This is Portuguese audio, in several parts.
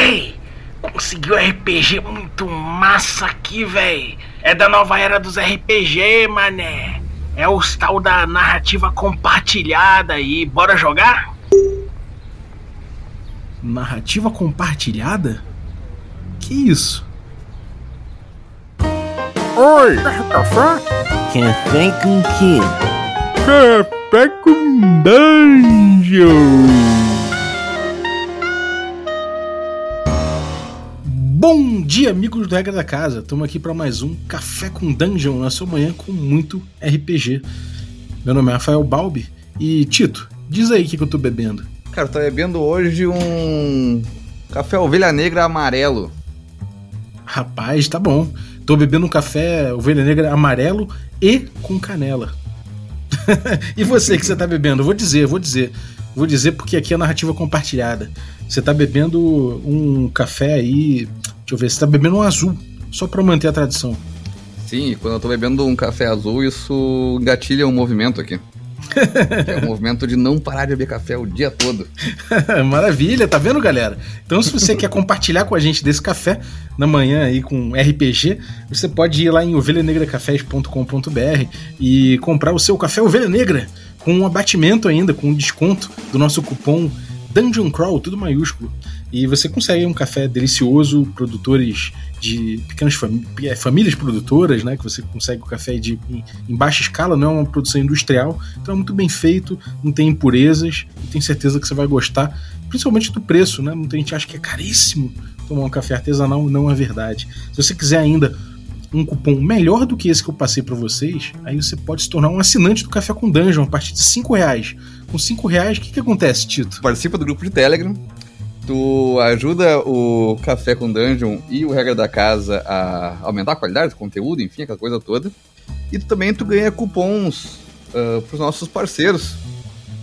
Véi, conseguiu RPG muito massa aqui, véi. É da nova era dos RPG, mané. É o tal da narrativa compartilhada aí. Bora jogar? Narrativa compartilhada? Que isso? Oi, café? Café com quê? Café com dungeon. Bom dia, amigos do Regra da Casa. Estamos aqui para mais um Café com Dungeon na sua manhã com muito RPG. Meu nome é Rafael Balbi e Tito, diz aí o que, que eu tô bebendo. Cara, eu tô bebendo hoje um café ovelha negra amarelo. Rapaz, tá bom. Tô bebendo um café ovelha negra amarelo e com canela. e você que você tá bebendo? Eu vou dizer, vou dizer. Vou dizer porque aqui é narrativa compartilhada. Você tá bebendo um café aí. Deixa eu ver, você tá bebendo um azul, só para manter a tradição. Sim, quando eu tô bebendo um café azul, isso engatilha um movimento aqui. é o movimento de não parar de beber café o dia todo. Maravilha, tá vendo, galera? Então, se você quer compartilhar com a gente desse café na manhã aí com RPG, você pode ir lá em ovelhanegracafés.com.br e comprar o seu café Ovelha Negra com um abatimento ainda, com um desconto do nosso cupom Dungeon Crawl, tudo maiúsculo. E você consegue um café delicioso, produtores de pequenas é, famílias produtoras, né? Que você consegue o café de, em, em, baixa escala, não é uma produção industrial, então é muito bem feito, não tem impurezas, e tenho certeza que você vai gostar, principalmente do preço, né? Muita gente acha que é caríssimo tomar um café artesanal, não é verdade. Se você quiser ainda um cupom melhor do que esse que eu passei para vocês, aí você pode se tornar um assinante do Café com Dungeon a partir de 5 reais. Com 5 reais, o que, que acontece, Tito? Participa do grupo de Telegram, tu ajuda o Café com Dungeon e o Regra da Casa a aumentar a qualidade do conteúdo, enfim, aquela coisa toda. E tu, também tu ganha cupons uh, pros nossos parceiros.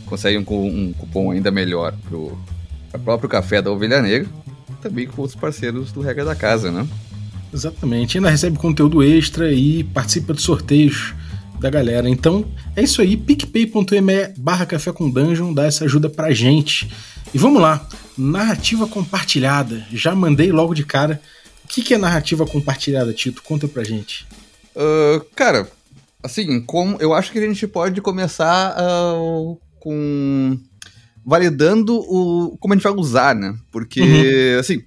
Consegue um, um cupom ainda melhor pro, próprio Café da Ovelha Negra, também com outros parceiros do Regra da Casa, né? Exatamente. Ainda recebe conteúdo extra e participa de sorteios da galera. Então, é isso aí. picpay.me barra café com dungeon dá essa ajuda pra gente. E vamos lá. Narrativa compartilhada. Já mandei logo de cara. O que, que é narrativa compartilhada, Tito? Conta pra gente. Uh, cara, assim, como eu acho que a gente pode começar uh, com validando o como a gente vai usar, né? Porque, uhum. assim,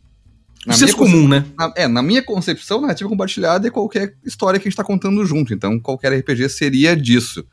na Isso é comum, né? Na, é, na minha concepção, narrativa compartilhada é qualquer história que a gente está contando junto. Então, qualquer RPG seria disso.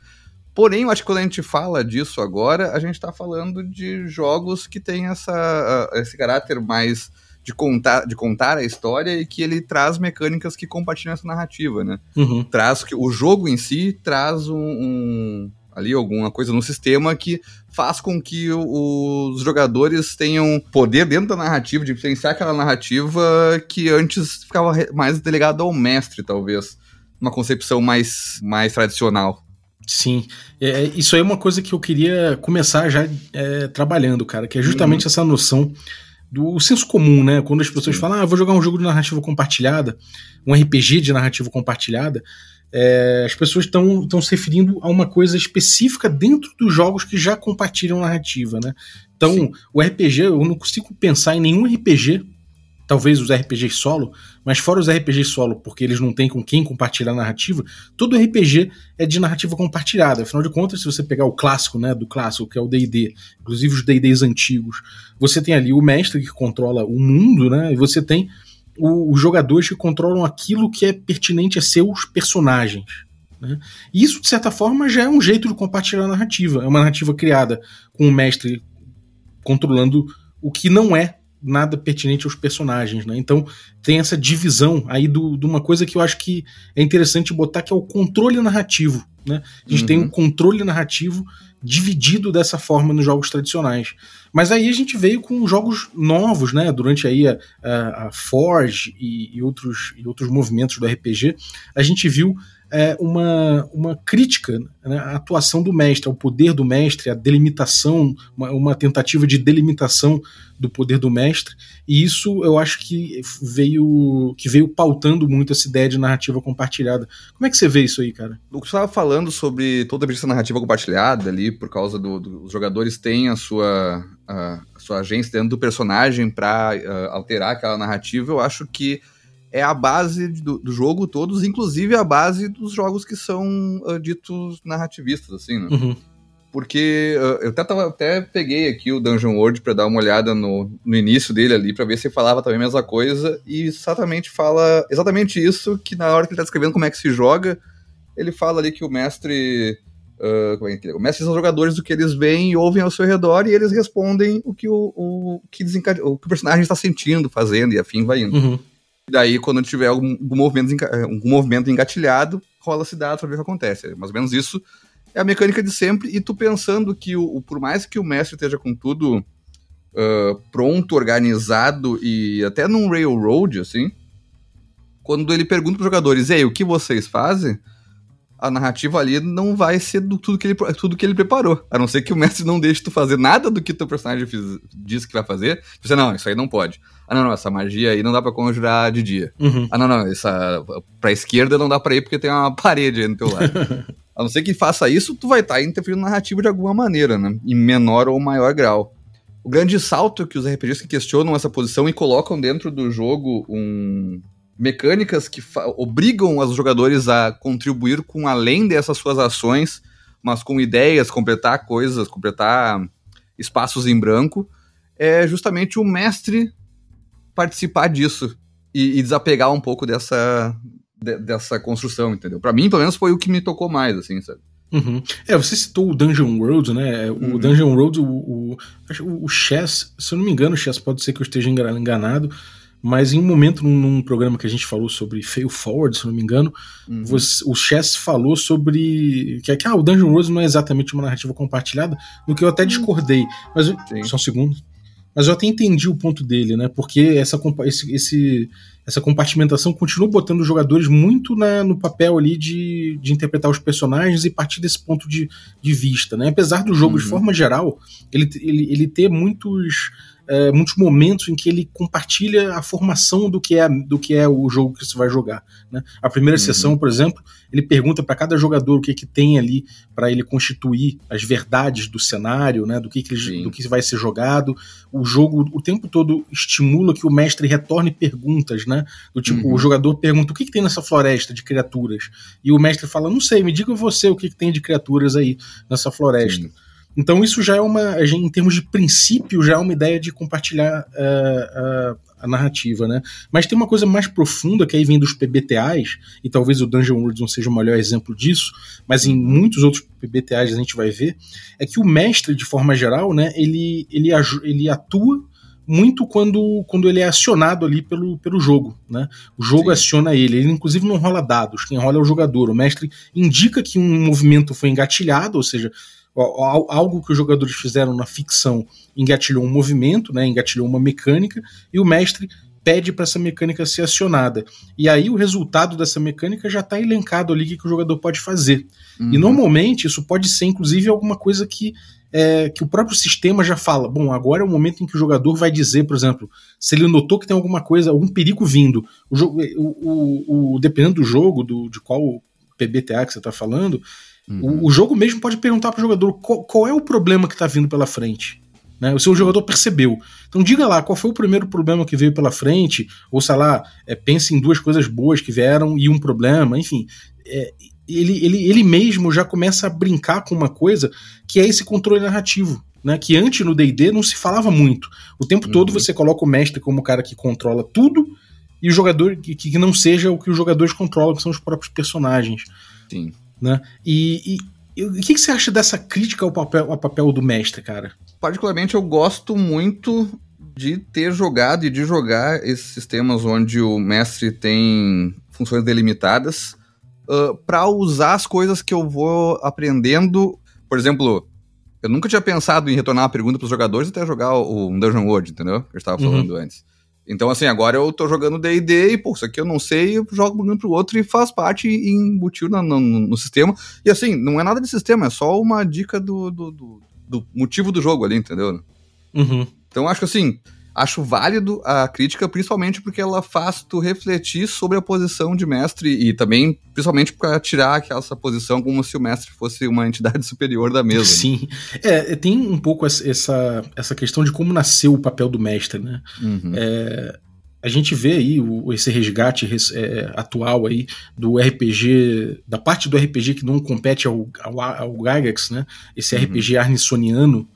Porém, eu acho que quando a gente fala disso agora, a gente está falando de jogos que têm essa, esse caráter mais de contar, de contar a história e que ele traz mecânicas que compartilham essa narrativa, né? Uhum. Traz que o jogo em si traz um, um ali alguma coisa no sistema que faz com que os jogadores tenham poder dentro da narrativa, de influenciar aquela narrativa que antes ficava mais delegado ao mestre, talvez. Uma concepção mais, mais tradicional. Sim, é, é, isso aí é uma coisa que eu queria começar já é, trabalhando, cara, que é justamente uhum. essa noção do senso comum, né? Quando as pessoas Sim. falam, ah, vou jogar um jogo de narrativa compartilhada, um RPG de narrativa compartilhada, é, as pessoas estão se referindo a uma coisa específica dentro dos jogos que já compartilham narrativa, né? Então, Sim. o RPG, eu não consigo pensar em nenhum RPG, talvez os RPGs solo, mas fora os RPGs solo, porque eles não têm com quem compartilhar narrativa, todo RPG é de narrativa compartilhada. Afinal de contas, se você pegar o clássico, né, do clássico, que é o D&D, inclusive os D&Ds antigos, você tem ali o mestre que controla o mundo, né, e você tem os jogadores que controlam aquilo que é pertinente a seus personagens. Né? Isso, de certa forma, já é um jeito de compartilhar a narrativa. É uma narrativa criada com o mestre controlando o que não é nada pertinente aos personagens, né? Então tem essa divisão aí do, de uma coisa que eu acho que é interessante botar, que é o controle narrativo, né? A gente uhum. tem um controle narrativo dividido dessa forma nos jogos tradicionais. Mas aí a gente veio com jogos novos, né? Durante aí a, a, a Forge e, e, outros, e outros movimentos do RPG, a gente viu é, uma, uma crítica né, à atuação do mestre, ao poder do mestre, à delimitação, uma, uma, tentativa de delimitação do poder do mestre, e isso eu acho que veio que veio pautando muito essa ideia de narrativa compartilhada. Como é que você vê isso aí, cara? O que você estava falando sobre toda a narrativa compartilhada ali, por causa dos do, do, jogadores têm a sua, a, a, sua agência dentro do personagem para uh, alterar aquela narrativa, eu acho que é a base do, do, jogo todos, inclusive a base dos jogos que são uh, ditos narrativistas, assim, né? Uhum. Porque uh, eu até, tava, até peguei aqui o Dungeon World para dar uma olhada no, no início dele ali, para ver se falava também a mesma coisa, e exatamente fala exatamente isso, que na hora que ele tá descrevendo como é que se joga, ele fala ali que o mestre... Uh, é que, é? o mestre são jogadores do que eles veem e ouvem ao seu redor e eles respondem o que o, o, que, desencade... o, que o personagem está sentindo, fazendo e afim vai indo. Uhum. Daí, quando tiver algum, movimento, algum movimento engatilhado, rola-se dado pra ver o que acontece. É mais ou menos isso é a mecânica de sempre. E tu pensando que, o, o por mais que o mestre esteja com tudo uh, pronto, organizado e até num railroad, assim, quando ele pergunta pros jogadores, ei, o que vocês fazem? A narrativa ali não vai ser do tudo que ele, tudo que ele preparou. A não ser que o mestre não deixe tu fazer nada do que teu personagem fiz, disse que vai fazer. Você, não, isso aí não pode. Ah, não, não, essa magia aí não dá pra conjurar de dia. Uhum. Ah, não, não, essa pra esquerda não dá pra ir porque tem uma parede aí no teu lado. a não ser que faça isso, tu vai estar tá interferindo na narrativa de alguma maneira, né? Em menor ou maior grau. O grande salto que os RPGs que questionam essa posição e colocam dentro do jogo um, mecânicas que obrigam os jogadores a contribuir com além dessas suas ações, mas com ideias, completar coisas, completar espaços em branco, é justamente o mestre participar disso e, e desapegar um pouco dessa, de, dessa construção, entendeu? Para mim, pelo menos, foi o que me tocou mais, assim, sabe? Uhum. É, você citou o Dungeon World, né? O uhum. Dungeon World, o, o, o Chess, se eu não me engano, o Chess pode ser que eu esteja enganado, mas em um momento, num, num, programa que a gente falou sobre Fail Forward, se não me engano, uhum. você, o Chess falou sobre. Que, que ah, o Dungeon Rose não é exatamente uma narrativa compartilhada, no que eu até discordei. Mas só um segundo. Mas eu até entendi o ponto dele, né? Porque essa, esse, esse, essa compartimentação continua botando os jogadores muito na, no papel ali de, de interpretar os personagens e partir desse ponto de, de vista, né? Apesar do jogo, uhum. de forma geral, ele, ele, ele ter muitos é, muitos momentos em que ele compartilha a formação do que é, do que é o jogo que você vai jogar. Né? A primeira uhum. sessão, por exemplo, ele pergunta para cada jogador o que, que tem ali para ele constituir as verdades do cenário, né? do, que, que ele, do que vai ser jogado. O jogo o tempo todo estimula que o mestre retorne perguntas, né? Do tipo, uhum. o jogador pergunta o que, que tem nessa floresta de criaturas. E o mestre fala, não sei, me diga você o que, que tem de criaturas aí nessa floresta. Sim. Então isso já é uma, em termos de princípio, já é uma ideia de compartilhar uh, uh, a narrativa, né? Mas tem uma coisa mais profunda que aí vem dos PBTAs, e talvez o Dungeon World não seja o melhor exemplo disso, mas em muitos outros PBTAs a gente vai ver, é que o mestre, de forma geral, né, ele, ele, ele atua muito quando, quando ele é acionado ali pelo, pelo jogo, né? O jogo Sim. aciona ele, ele inclusive não rola dados, quem rola é o jogador. O mestre indica que um movimento foi engatilhado, ou seja, algo que os jogadores fizeram na ficção engatilhou um movimento, né, engatilhou uma mecânica, e o mestre pede para essa mecânica ser acionada. E aí o resultado dessa mecânica já está elencado ali que, que o jogador pode fazer. Uhum. E normalmente isso pode ser, inclusive, alguma coisa que, é, que o próprio sistema já fala. Bom, agora é o momento em que o jogador vai dizer, por exemplo, se ele notou que tem alguma coisa, algum perigo vindo. O, o, o, o dependendo do jogo, do, de qual PBTA que você está falando, Uhum. O, o, jogo mesmo pode perguntar para o jogador qual, qual, é o problema que está vindo pela frente. Né? O seu jogador percebeu. Então diga lá qual foi o primeiro problema que veio pela frente, ou sei lá, é, pense em duas coisas boas que vieram e um problema, enfim. É, ele, ele, ele mesmo já começa a brincar com uma coisa que é esse controle narrativo. Né, que antes no DD não se falava muito. O tempo uhum. todo você coloca o mestre como o cara que controla tudo e o jogador que, que não seja o que os jogadores controlam, que são os próprios personagens. Sim. Né? E, e, o que, que, você acha dessa crítica ao papel, ao papel do mestre, cara? Particularmente, eu gosto muito de ter jogado e de jogar esses sistemas onde o mestre tem funções delimitadas uh, para usar as coisas que eu vou aprendendo. Por exemplo, eu nunca tinha pensado em retornar uma pergunta para os jogadores até jogar o Dungeon World, entendeu? Que eu estava falando uhum. antes. Então, assim, agora eu tô jogando D&D e, pô, isso aqui eu não sei, eu jogo um pro outro e faz parte e embutiu no, no, no sistema. E, assim, não é nada de sistema, é só uma dica do, do, do, do motivo do jogo ali, entendeu? Uhum. Então, acho que, assim, acho válido a crítica, principalmente porque ela faz tu refletir sobre a posição de mestre e também, principalmente, para tirar essa posição como se o mestre fosse uma entidade superior da mesa. né? Sim. É, tem um pouco essa, essa questão de como nasceu o papel do mestre, né? Uhum. É, a gente vê aí o, esse resgate res- é, atual aí do RPG, da parte do RPG que não compete ao, ao, ao Gygax, né? Esse Uhum. RPG arnisoniano.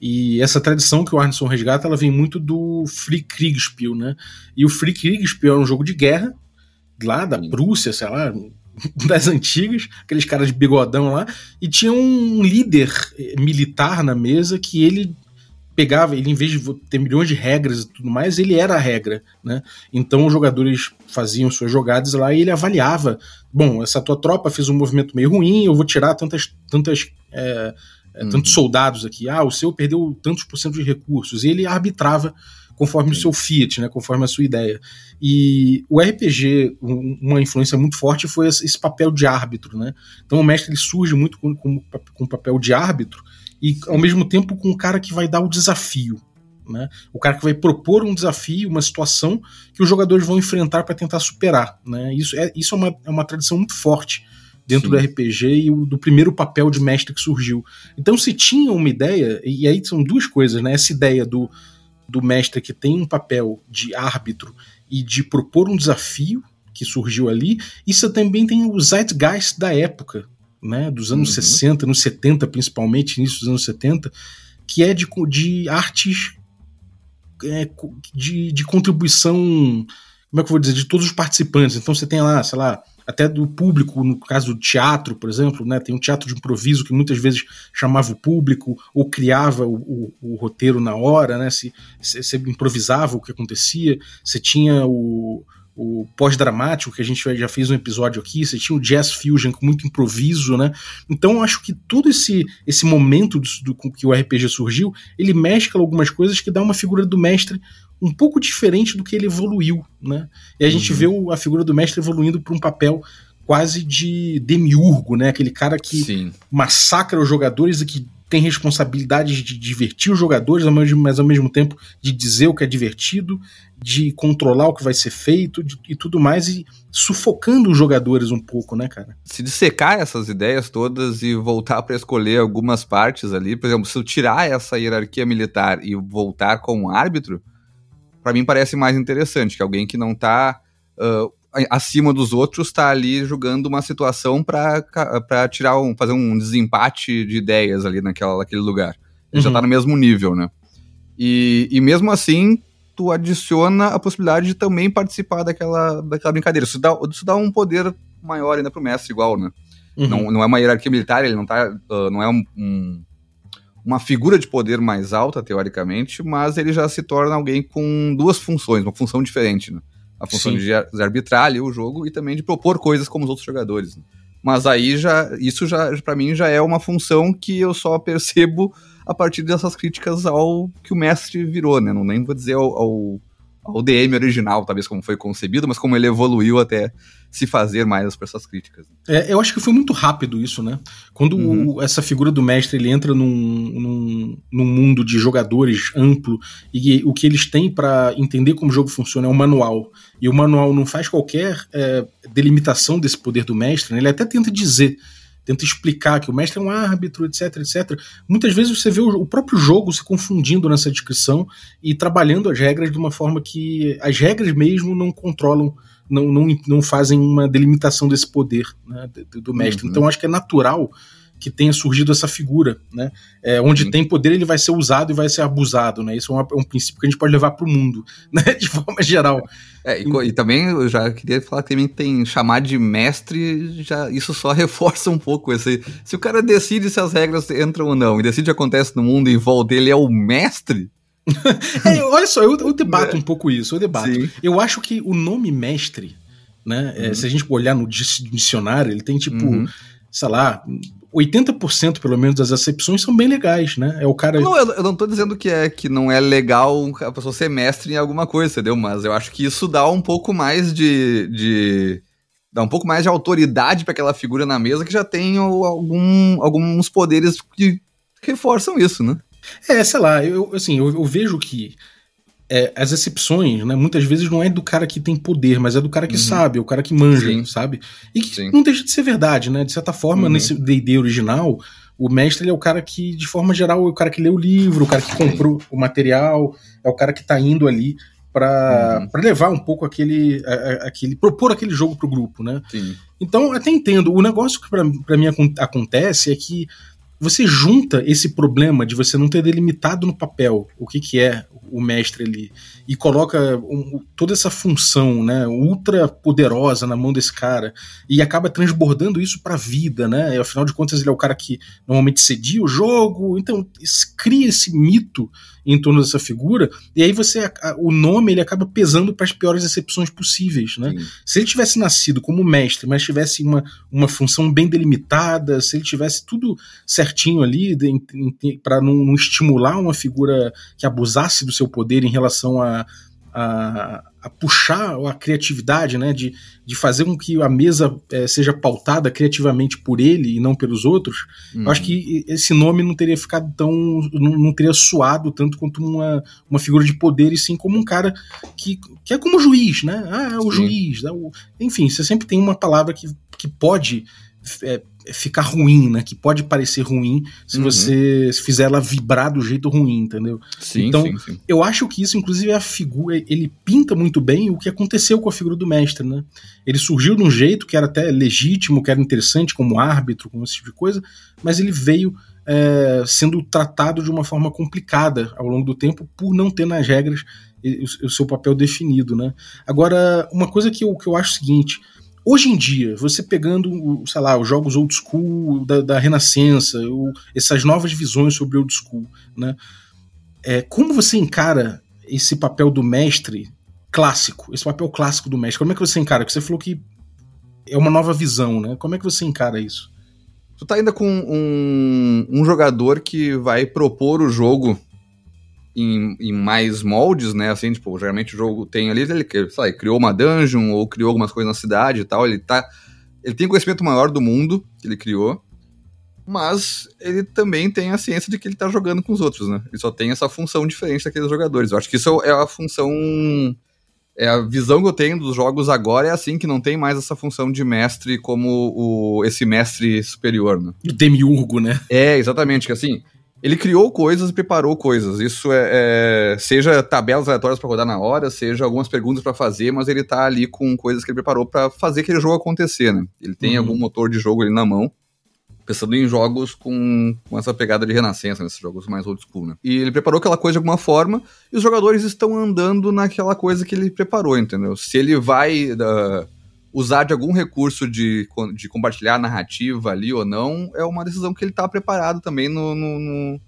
E essa tradição que o Arneson resgata, ela vem muito do Free Kriegspiel, né? E o Free Kriegspiel é um jogo de guerra, lá da. Prússia, sei lá, das antigas, aqueles caras de bigodão lá, e tinha um líder eh, militar na mesa que ele pegava, ele em vez de ter milhões de regras e tudo mais, ele era a regra, né? Então os jogadores faziam suas jogadas lá e ele avaliava, bom, essa tua tropa fez um movimento meio ruim, eu vou tirar tantas, tantas, é, é, Uhum. tantos soldados aqui. Ah, o seu perdeu tantos por cento de recursos. E ele arbitrava conforme o seu fiat, né? Conforme a sua ideia. E o RPG, um- uma influência muito forte foi esse esse papel de árbitro, né? Então o mestre ele surge muito com, com, com o papel de árbitro e ao mesmo tempo com o cara que vai dar o desafio. Né? O cara que vai propor um desafio, uma situação que os jogadores vão enfrentar para tentar superar. Né? Isso, é, isso é, uma, é uma tradição muito forte dentro Sim. do RPG e o, do primeiro papel de mestre que surgiu. Então, se tinha uma ideia, e aí são duas coisas, né? Essa ideia do, do mestre que tem um papel de árbitro e de propor um desafio que surgiu ali, isso também tem o zeitgeist da época, né? Dos anos Uhum. 60, anos 70, principalmente, início dos anos 70, que é de, de artes é, de, de contribuição, como é que eu vou dizer, de todos os participantes. Então você tem lá, sei lá, até do público, no caso do teatro, por exemplo, né? Tem um teatro de improviso que muitas vezes chamava o público ou criava o, o- o roteiro na hora, né? Se, se, se improvisava o que acontecia. Você tinha o, o pós-dramático, que a gente já fez um episódio aqui, você tinha o jazz fusion com muito improviso, né? Então acho que todo esse, esse momento do, do, que o RPG surgiu, ele mescla algumas coisas que dá uma figura do mestre um pouco diferente do que ele evoluiu, né? E a gente Uhum. vê o- a figura do mestre evoluindo para um papel quase de demiurgo, né? Aquele cara que Sim. massacra os jogadores e que tem responsabilidade de divertir os jogadores, mas ao mesmo tempo de dizer o que é divertido, de controlar o que vai ser feito de- e tudo mais, e sufocando os jogadores um pouco, né, cara? se dissecar essas ideias todas e voltar para escolher algumas partes ali, por exemplo, se eu tirar essa hierarquia militar e voltar com um árbitro, para mim parece mais interessante, que alguém que não tá ah, acima dos outros tá ali julgando uma situação para tirar um fazer um desempate de ideias ali naquela, naquele lugar. Ele já Uhum. tá no mesmo nível, né? E, e mesmo assim, tu adiciona a possibilidade de também participar daquela, daquela brincadeira. Isso dá, isso dá um poder maior ainda pro mestre, igual, né? Uhum. Não, não é uma hierarquia militar, ele não tá. ah, não é um, um- uma figura de poder mais alta, teoricamente, mas ele já se torna alguém com duas funções, uma função diferente, né? A função Sim. de, ar- de arbitrar ali o jogo e também de propor coisas como os outros jogadores. né? Mas aí já. Isso já, para mim, já é uma função que eu só percebo a partir dessas críticas ao que o mestre virou, né? Não nem vou dizer ao, ao, ao DM original, talvez como foi concebido, mas como ele evoluiu até se fazer mais para essas críticas. É, eu acho que foi muito rápido isso, né? Quando o- Uhum. essa figura do mestre ele entra num, num, num mundo de jogadores amplo e o que eles têm para entender como o jogo funciona é um manual. E o manual não faz qualquer é, delimitação desse poder do mestre, né? ele até tenta dizer, tenta explicar que o mestre é um árbitro, etc, etc. Muitas vezes você vê o, o próprio jogo se confundindo nessa descrição e trabalhando as regras de uma forma que as regras mesmo não controlam não, não, não fazem uma delimitação desse poder né, do, do mestre. Uhum. Então acho que é natural que tenha surgido essa figura, né? É, onde Sim. tem poder ele vai ser usado e vai ser abusado, né? Isso é, uma- é um princípio que a gente pode levar para o mundo, né? De forma geral. É, e, e também eu já queria falar que também tem chamar de mestre, já isso só reforça um pouco esse. Se o cara decide se as regras entram ou não, e decide o que acontece no mundo em volta dele é o mestre. É, olha só, eu, eu debato um pouco isso, eu debato. Sim. Eu acho que o nome mestre, né? é, Uhum. se a gente olhar no dicionário, ele tem tipo, Uhum. sei lá, 80% pelo menos das acepções são bem legais, né? É o cara. Não, eu, eu não tô dizendo que é que não é legal a pessoa ser mestre em alguma coisa, entendeu? Mas eu acho que isso dá um pouco mais de. de dá um pouco mais de autoridade para aquela figura na mesa que já tem algum, alguns poderes que reforçam isso, né? É, sei lá, eu, assim, eu, eu vejo que é, as exceções, né, muitas vezes não é do cara que tem poder, mas é do cara que uhum. sabe, é o cara que manja, Sim. sabe? E que Sim. não deixa de ser verdade, né? De certa forma, uhum. nesse D&D original, o mestre é o cara que, de forma geral, é o cara que lê o livro, o cara que comprou o material, é o cara que tá indo ali para uhum. levar um pouco aquele, aquele. propor aquele jogo pro grupo, né? Sim. Então, até entendo. O negócio que para mim acontece é que você junta esse problema de você não ter delimitado no papel o que, que é o mestre ali e coloca um, toda essa função, né, ultra poderosa na mão desse cara e acaba transbordando isso para a vida, né? E, afinal de contas ele é o cara que normalmente cedia o jogo, então cria esse mito em torno dessa figura e aí você o nome ele acaba pesando para as piores exceções possíveis, né? Sim. Se ele tivesse nascido como mestre, mas tivesse uma, uma função bem delimitada, se ele tivesse tudo certinho ali para não, não estimular uma figura que abusasse do seu poder em relação a, a, a puxar a criatividade, né, de, de fazer com que a mesa é, seja pautada criativamente por ele e não pelos outros, uhum. eu acho que esse nome não teria ficado tão. não, não, teria suado tanto quanto uma, uma figura de poder, e sim como um cara que, que é como juiz, né? Ah, é o sim. juiz. É o, enfim, você sempre tem uma palavra que, que pode. É, ficar ruim, né? Que pode parecer ruim se uhum. você fizer ela vibrar do jeito ruim, entendeu? Sim, então, sim, sim. eu acho que isso, inclusive, é a figura. Ele pinta muito bem o que aconteceu com a figura do mestre, né? Ele surgiu de um jeito que era até legítimo, que era interessante como árbitro, como esse tipo de coisa, mas ele veio é, sendo tratado de uma forma complicada ao longo do tempo por não ter nas regras o seu papel definido, né? Agora, uma coisa que eu, que eu acho o seguinte Hoje em dia, você pegando, sei lá, os jogos old school da, da Renascença, ou essas novas visões sobre old school, né? É, como você encara esse papel do mestre clássico, esse papel clássico do mestre? Como é que você encara? Porque você falou que é uma nova visão, né? Como é que você encara isso? Tu tá ainda com um, um jogador que vai propor o jogo em, em, mais moldes, né? Assim, tipo, geralmente o jogo tem ali, ele, sei lá, ele criou uma dungeon ou criou algumas coisas na cidade e tal. Ele tá. Ele tem conhecimento maior do mundo que ele criou. Mas ele também tem a ciência de que ele tá jogando com os outros, né? Ele só tem essa função diferente daqueles jogadores. Eu acho que isso é a função. É a visão que eu tenho dos jogos agora é assim, que não tem mais essa função de mestre como o, esse mestre superior, né? O demiurgo, né? É, exatamente, que assim, ele criou coisas e preparou coisas. Isso é, é seja tabelas aleatórias para rodar na hora, seja algumas perguntas para fazer, mas ele tá ali com coisas que ele preparou para fazer aquele jogo acontecer, né? Ele tem uhum. algum motor de jogo ali na mão, pensando em jogos com, com essa pegada de renascença, nesses jogos mais old school, né? E ele preparou aquela coisa de alguma forma, e os jogadores estão andando naquela coisa que ele preparou, entendeu? Se ele vai uh, usar de algum recurso de, de compartilhar a narrativa ali ou não, é uma decisão que ele está preparado também no, no, no,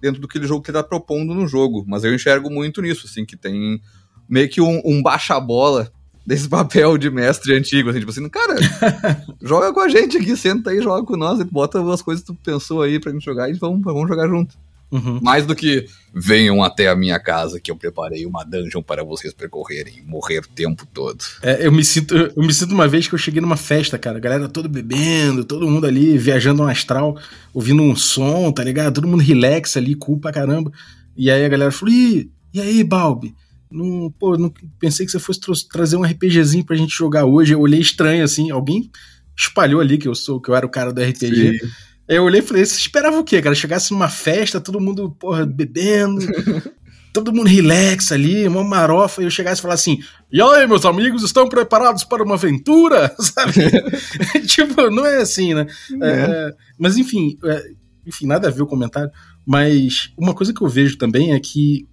dentro do que ele jogo que ele tá propondo no jogo. Mas eu enxergo muito nisso, assim, que tem meio que um, um baixa-bola desse papel de mestre antigo, assim, tipo assim, cara, joga com a gente aqui, senta aí, joga com nós, bota as coisas que tu pensou aí pra gente jogar e vamos, vamos jogar junto. Uhum. Mais do que venham até a minha casa que eu preparei uma dungeon para vocês percorrerem e morrer o tempo todo. É, eu me sinto, eu me sinto uma vez que eu cheguei numa festa, cara, a galera toda bebendo, todo mundo ali viajando no astral, ouvindo um som, tá ligado? Todo mundo relax ali, cool pra caramba. E aí a galera falou: "E, e aí, Balbi? Não, pô, não pensei que você fosse trazer um RPGzinho pra gente jogar hoje. Eu olhei estranho assim, alguém espalhou ali que eu sou, que eu era o cara do RPG. Sim. Eu olhei e falei, você esperava o quê, cara? Chegasse numa festa, todo mundo, porra, bebendo, todo mundo relax ali, uma marofa, e eu chegasse e falasse assim, e aí, meus amigos, estão preparados para uma aventura? Sabe? tipo, não é assim, né? É. É, mas enfim, é, enfim, nada a ver o comentário, mas uma coisa que eu vejo também é que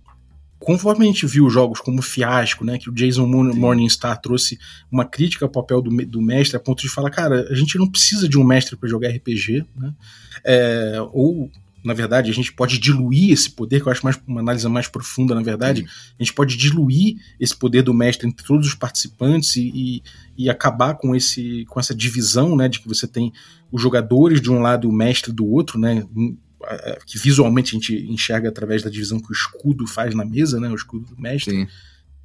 conforme a gente viu jogos como Fiasco, né, que o Jason Morningstar trouxe uma crítica ao papel do, do, mestre a ponto de falar, cara, a gente não precisa de um mestre para jogar RPG, né, é, ou na verdade, a gente pode diluir esse poder, que eu acho mais uma análise mais profunda, na verdade, a gente pode diluir esse poder do mestre entre todos os participantes e, e, e, acabar com, esse, com essa divisão, né, de que você tem os jogadores de um lado e o mestre do outro, né, que visualmente a gente enxerga através da divisão que o escudo faz na mesa, né, o escudo do mestre.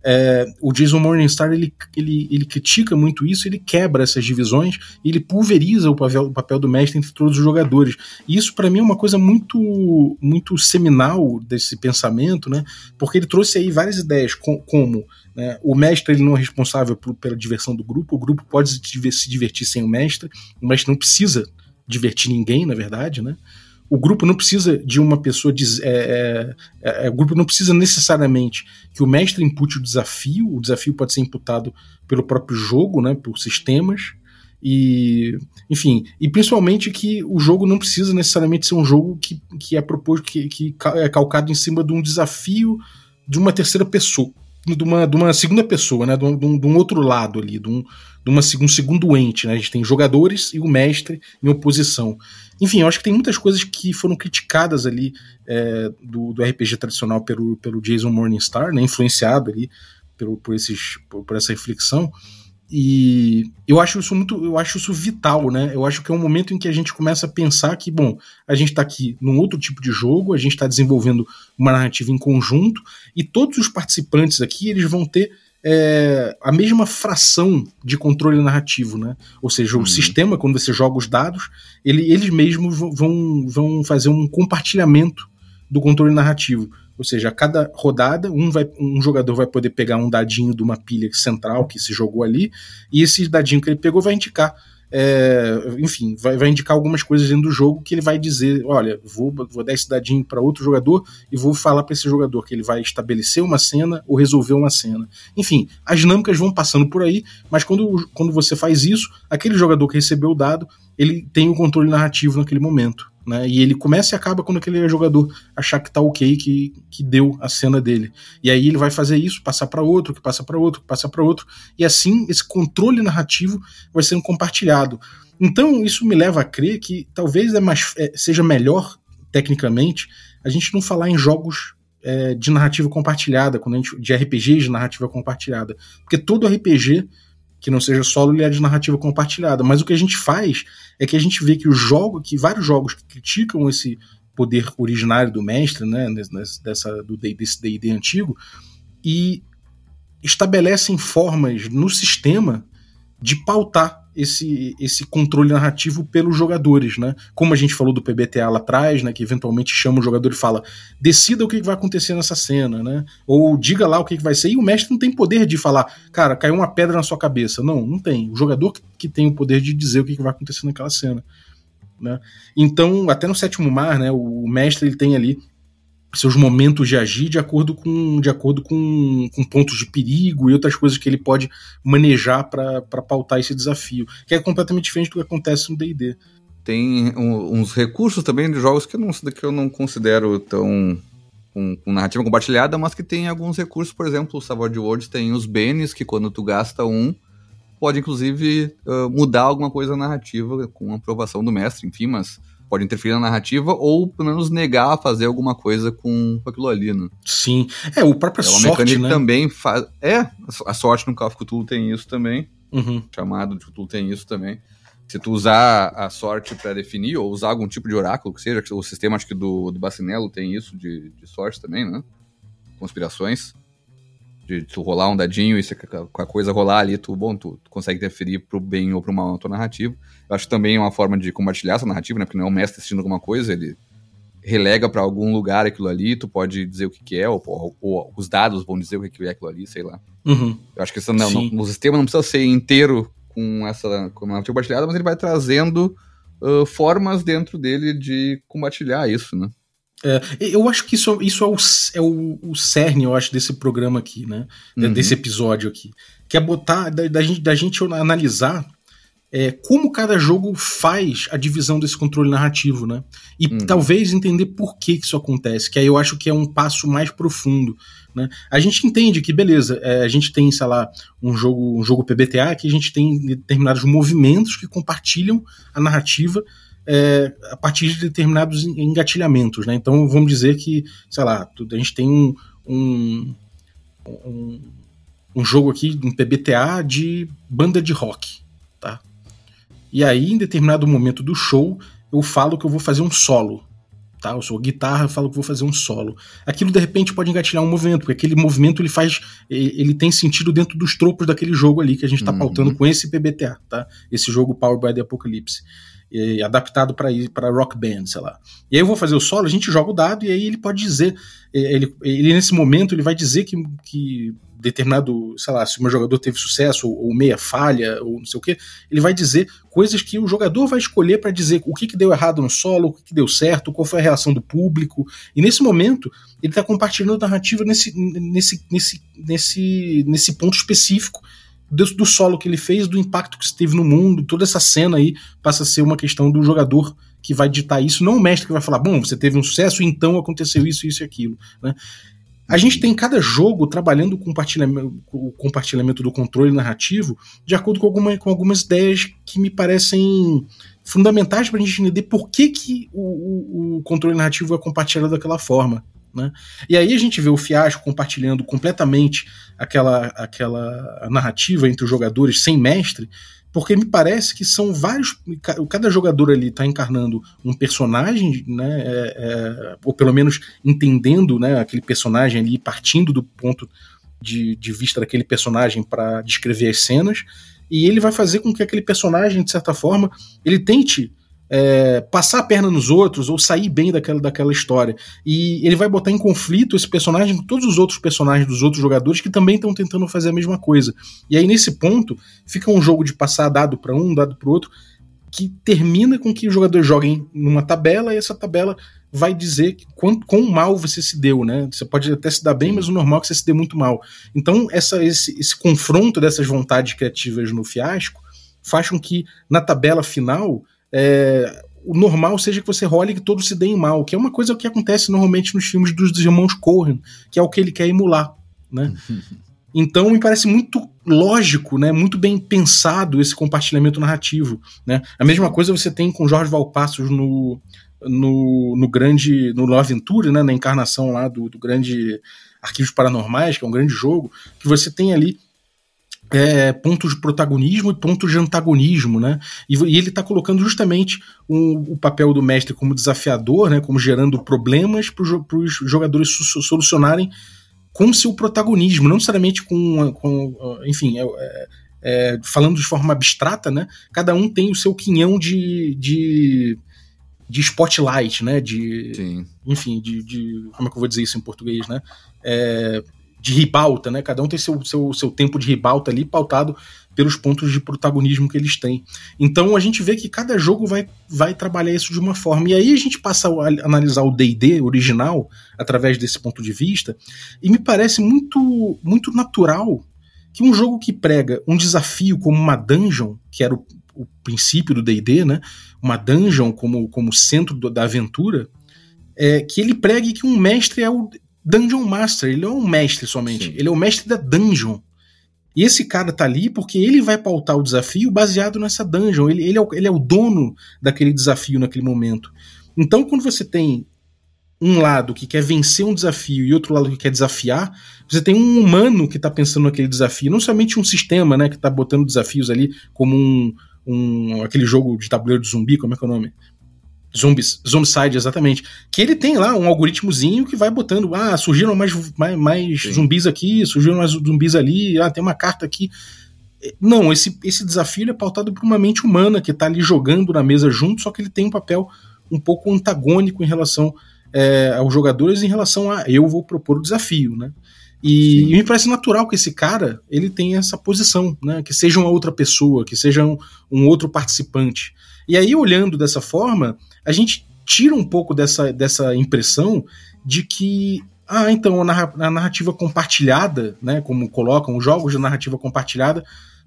É, o Jason Morningstar ele, ele, ele critica muito isso, ele quebra essas divisões ele pulveriza o papel, o papel do mestre entre todos os jogadores. E isso para mim é uma coisa muito muito seminal desse pensamento, né? Porque ele trouxe aí várias ideias com, como né, o mestre ele não é responsável por, pela diversão do grupo, o grupo pode se divertir sem o mestre, o mestre não precisa divertir ninguém, na verdade, né? O grupo não precisa de uma pessoa. De, é, é, é, o grupo não precisa necessariamente que o mestre impute o desafio. O desafio pode ser imputado pelo próprio jogo, né, por sistemas. E, enfim, e principalmente que o jogo não precisa necessariamente ser um jogo que, que é proposto, que, que é calcado em cima de um desafio de uma terceira pessoa, de uma, de uma segunda pessoa, né, de um, de um outro lado ali, de um, de uma, um segundo ente. Né? A gente tem jogadores e o mestre em oposição. Enfim, eu acho que tem muitas coisas que foram criticadas ali é, do, do, RPG tradicional pelo, pelo Jason Morningstar, né, influenciado ali pelo, por, esses, por, por, essa reflexão. E eu acho isso muito, eu acho isso vital, né? Eu acho que é um momento em que a gente começa a pensar que, bom, a gente está aqui num outro tipo de jogo, a gente está desenvolvendo uma narrativa em conjunto, e todos os participantes aqui eles vão ter é, a mesma fração de controle narrativo, né? Ou seja, o uhum. sistema, quando você joga os dados, ele, eles mesmos vão, vão fazer um compartilhamento do controle narrativo. Ou seja, a cada rodada, um, vai, um jogador vai poder pegar um dadinho de uma pilha central que se jogou ali, e esse dadinho que ele pegou vai indicar é, enfim, vai, vai, indicar algumas coisas dentro do jogo que ele vai dizer: olha, vou, vou dar esse dadinho para outro jogador e vou falar para esse jogador que ele vai estabelecer uma cena ou resolver uma cena. Enfim, as dinâmicas vão passando por aí, mas quando, quando você faz isso, aquele jogador que recebeu o dado, ele tem o controle narrativo naquele momento. Né? E ele começa e acaba quando aquele jogador achar que tá ok, que, que deu a cena dele. E aí ele vai fazer isso, passar para outro, que passa para outro, que passa para outro, e assim esse controle narrativo vai sendo compartilhado. Então isso me leva a crer que talvez é mais, é, seja melhor tecnicamente a gente não falar em jogos é, de narrativa compartilhada, quando a gente, de RPGs de narrativa compartilhada, porque todo RPG que não seja solo, ele é de narrativa compartilhada. Mas o que a gente faz é que a gente vê que os jogos, que vários jogos que criticam esse poder originário do mestre, né, dessa, do, desse D&D antigo, e estabelecem formas no sistema de pautar esse, esse controle narrativo pelos jogadores, né? Como a gente falou do PBTA lá atrás, né? Que eventualmente chama o jogador e fala: decida o que vai acontecer nessa cena, né? Ou diga lá o que vai ser. E o mestre não tem poder de falar, cara, caiu uma pedra na sua cabeça. Não, não tem. O jogador que tem o poder de dizer o que vai acontecer naquela cena. Né? Então, até no sétimo mar, né? O mestre ele tem ali seus momentos de agir de acordo com, de acordo com, com pontos de perigo e outras coisas que ele pode manejar para pautar esse desafio, que é completamente diferente do que acontece no D&D. Tem uns recursos também de jogos que eu não, que eu não considero tão com, narrativa compartilhada, mas que tem alguns recursos, por exemplo, o Savage Worlds tem os Benes, que quando tu gasta um, pode inclusive uh, mudar alguma coisa na narrativa com aprovação do mestre, enfim, mas pode interferir na narrativa ou pelo menos negar a fazer alguma coisa com, aquilo ali, né? Sim. É, o próprio é uma sorte, mecânica né? também faz. É, a sorte no Call of Cthulhu tem isso também. Uhum. Chamado de Cthulhu tem isso também. Se tu usar a sorte para definir, ou usar algum tipo de oráculo, que seja, o sistema acho que do, do Bacinello tem isso de, de sorte também, né? Conspirações de tu rolar um dadinho e se com a coisa rolar ali, tu, bom, tu, tu consegue interferir pro bem ou pro mal na tua narrativa. Eu acho que também é uma forma de compartilhar essa narrativa, né? Porque não é o mestre assistindo alguma coisa, ele relega para algum lugar aquilo ali, tu pode dizer o que, que é, ou, ou, ou, os dados vão dizer o que, que é aquilo ali, sei lá. Uhum. Eu acho que isso, não, não, o sistema não precisa ser inteiro com essa com a narrativa compartilhada, mas ele vai trazendo uh, formas dentro dele de compartilhar isso, né? É, eu acho que isso, isso é, o, é o, o cerne, eu acho, desse programa aqui, né? Uhum. Desse episódio aqui. Que é botar, da, da, gente, da gente analisar é, como cada jogo faz a divisão desse controle narrativo, né? E uhum. talvez entender por que, que isso acontece, que aí eu acho que é um passo mais profundo. Né? A gente entende que, beleza, é, a gente tem, sei lá, um jogo, um jogo PBTA que a gente tem determinados movimentos que compartilham a narrativa é, a partir de determinados engatilhamentos, né? Então vamos dizer que, sei lá, a gente tem um, um, um, um jogo aqui, um PBTA de banda de rock, tá? E aí, em determinado momento do show, eu falo que eu vou fazer um solo, tá? Eu sou guitarra, eu falo que vou fazer um solo. Aquilo de repente pode engatilhar um movimento, porque aquele movimento ele faz, ele tem sentido dentro dos tropos daquele jogo ali que a gente está uhum. pautando com esse PBTA, tá? Esse jogo Power by the Apocalypse e, adaptado para rock band, sei lá. E aí eu vou fazer o solo, a gente joga o dado e aí ele pode dizer, ele, ele nesse momento ele vai dizer que, que determinado, sei lá, se o meu jogador teve sucesso ou, ou meia falha ou não sei o que, ele vai dizer coisas que o jogador vai escolher para dizer o que, que deu errado no solo, o que, que deu certo, qual foi a reação do público. E nesse momento ele está compartilhando a narrativa nesse, nesse, nesse, nesse, nesse ponto específico do, do, solo que ele fez, do impacto que teve no mundo, toda essa cena aí passa a ser uma questão do jogador que vai ditar isso, não o mestre que vai falar, bom, você teve um sucesso, então aconteceu isso, isso e aquilo. Né? A gente tem cada jogo trabalhando compartilhamento, o compartilhamento do controle narrativo de acordo com, alguma, com algumas ideias que me parecem fundamentais para a gente entender por que, que o, o, o controle narrativo é compartilhado daquela forma. Né? E aí a gente vê o Fiasco compartilhando completamente aquela, aquela narrativa entre os jogadores sem mestre, porque me parece que são vários. Cada jogador ali está encarnando um personagem, né, é, é, ou pelo menos entendendo né, aquele personagem ali, partindo do ponto de, de vista daquele personagem para descrever as cenas, e ele vai fazer com que aquele personagem, de certa forma, ele tente é, passar a perna nos outros ou sair bem daquela, daquela história. E ele vai botar em conflito esse personagem com todos os outros personagens dos outros jogadores que também estão tentando fazer a mesma coisa. E aí, nesse ponto, fica um jogo de passar dado para um, dado para outro, que termina com que os jogadores joguem numa tabela e essa tabela vai dizer quão, quão mal você se deu, né? Você pode até se dar bem, mas o normal é que você se dê muito mal. Então, essa, esse, esse confronto dessas vontades criativas no fiasco faz com que, na tabela final, é, o normal seja que você role e que todos se deem mal, que é uma coisa que acontece normalmente nos filmes dos irmãos Cohen, que é o que ele quer emular, né? Então me parece muito lógico, né, muito bem pensado esse compartilhamento narrativo, né? A mesma coisa você tem com Jorge Valpassos no, no, no grande, no Aventura, né, na encarnação lá do, do grande Arquivos Paranormais, que é um grande jogo, que você tem ali é, pontos de protagonismo e pontos de antagonismo, né? E, e ele está colocando justamente o, o, papel do mestre como desafiador, né? Como gerando problemas para os jogadores solucionarem com seu protagonismo, não necessariamente com, com enfim, é, é, é, falando de forma abstrata, né? Cada um tem o seu quinhão de, de, de spotlight, né? De, Sim. enfim, de, de, como é que eu vou dizer isso em português, né? É, de ribalta, né? Cada um tem seu, seu, seu tempo de ribalta ali pautado pelos pontos de protagonismo que eles têm. Então a gente vê que cada jogo vai, vai trabalhar isso de uma forma. E aí a gente passa a analisar o D&D original através desse ponto de vista e me parece muito muito natural que um jogo que prega um desafio como uma dungeon, que era o, o princípio do D&D, né? Uma dungeon como, como centro da aventura, é, que ele pregue que um mestre é o, Dungeon Master, ele não é um mestre somente, Sim. ele é o mestre da dungeon. E esse cara tá ali porque ele vai pautar o desafio baseado nessa dungeon. Ele, ele, é, o, ele é o dono daquele desafio naquele momento. Então, quando você tem um lado que quer vencer um desafio e outro lado que quer desafiar, você tem um humano que está pensando naquele desafio, não somente um sistema, né, que está botando desafios ali como um, um aquele jogo de tabuleiro de zumbi, como é que é o nome? Zombies, Zombicide, exatamente. Que ele tem lá um algoritmozinho que vai botando, ah, surgiram mais, mais, mais zumbis aqui, surgiram mais zumbis ali, ah, tem uma carta aqui. Não, esse, esse desafio é pautado por uma mente humana que está ali jogando na mesa junto, só que ele tem um papel um pouco antagônico em relação é, aos jogadores, em relação a eu vou propor o desafio, né? E, e, me parece natural que esse cara ele tenha essa posição, né? Que seja uma outra pessoa, que seja um, um outro participante. E aí, olhando dessa forma, a gente tira um pouco dessa, dessa impressão de que ah, então a narrativa compartilhada, né, como colocam os jogos de narrativa compartilhada,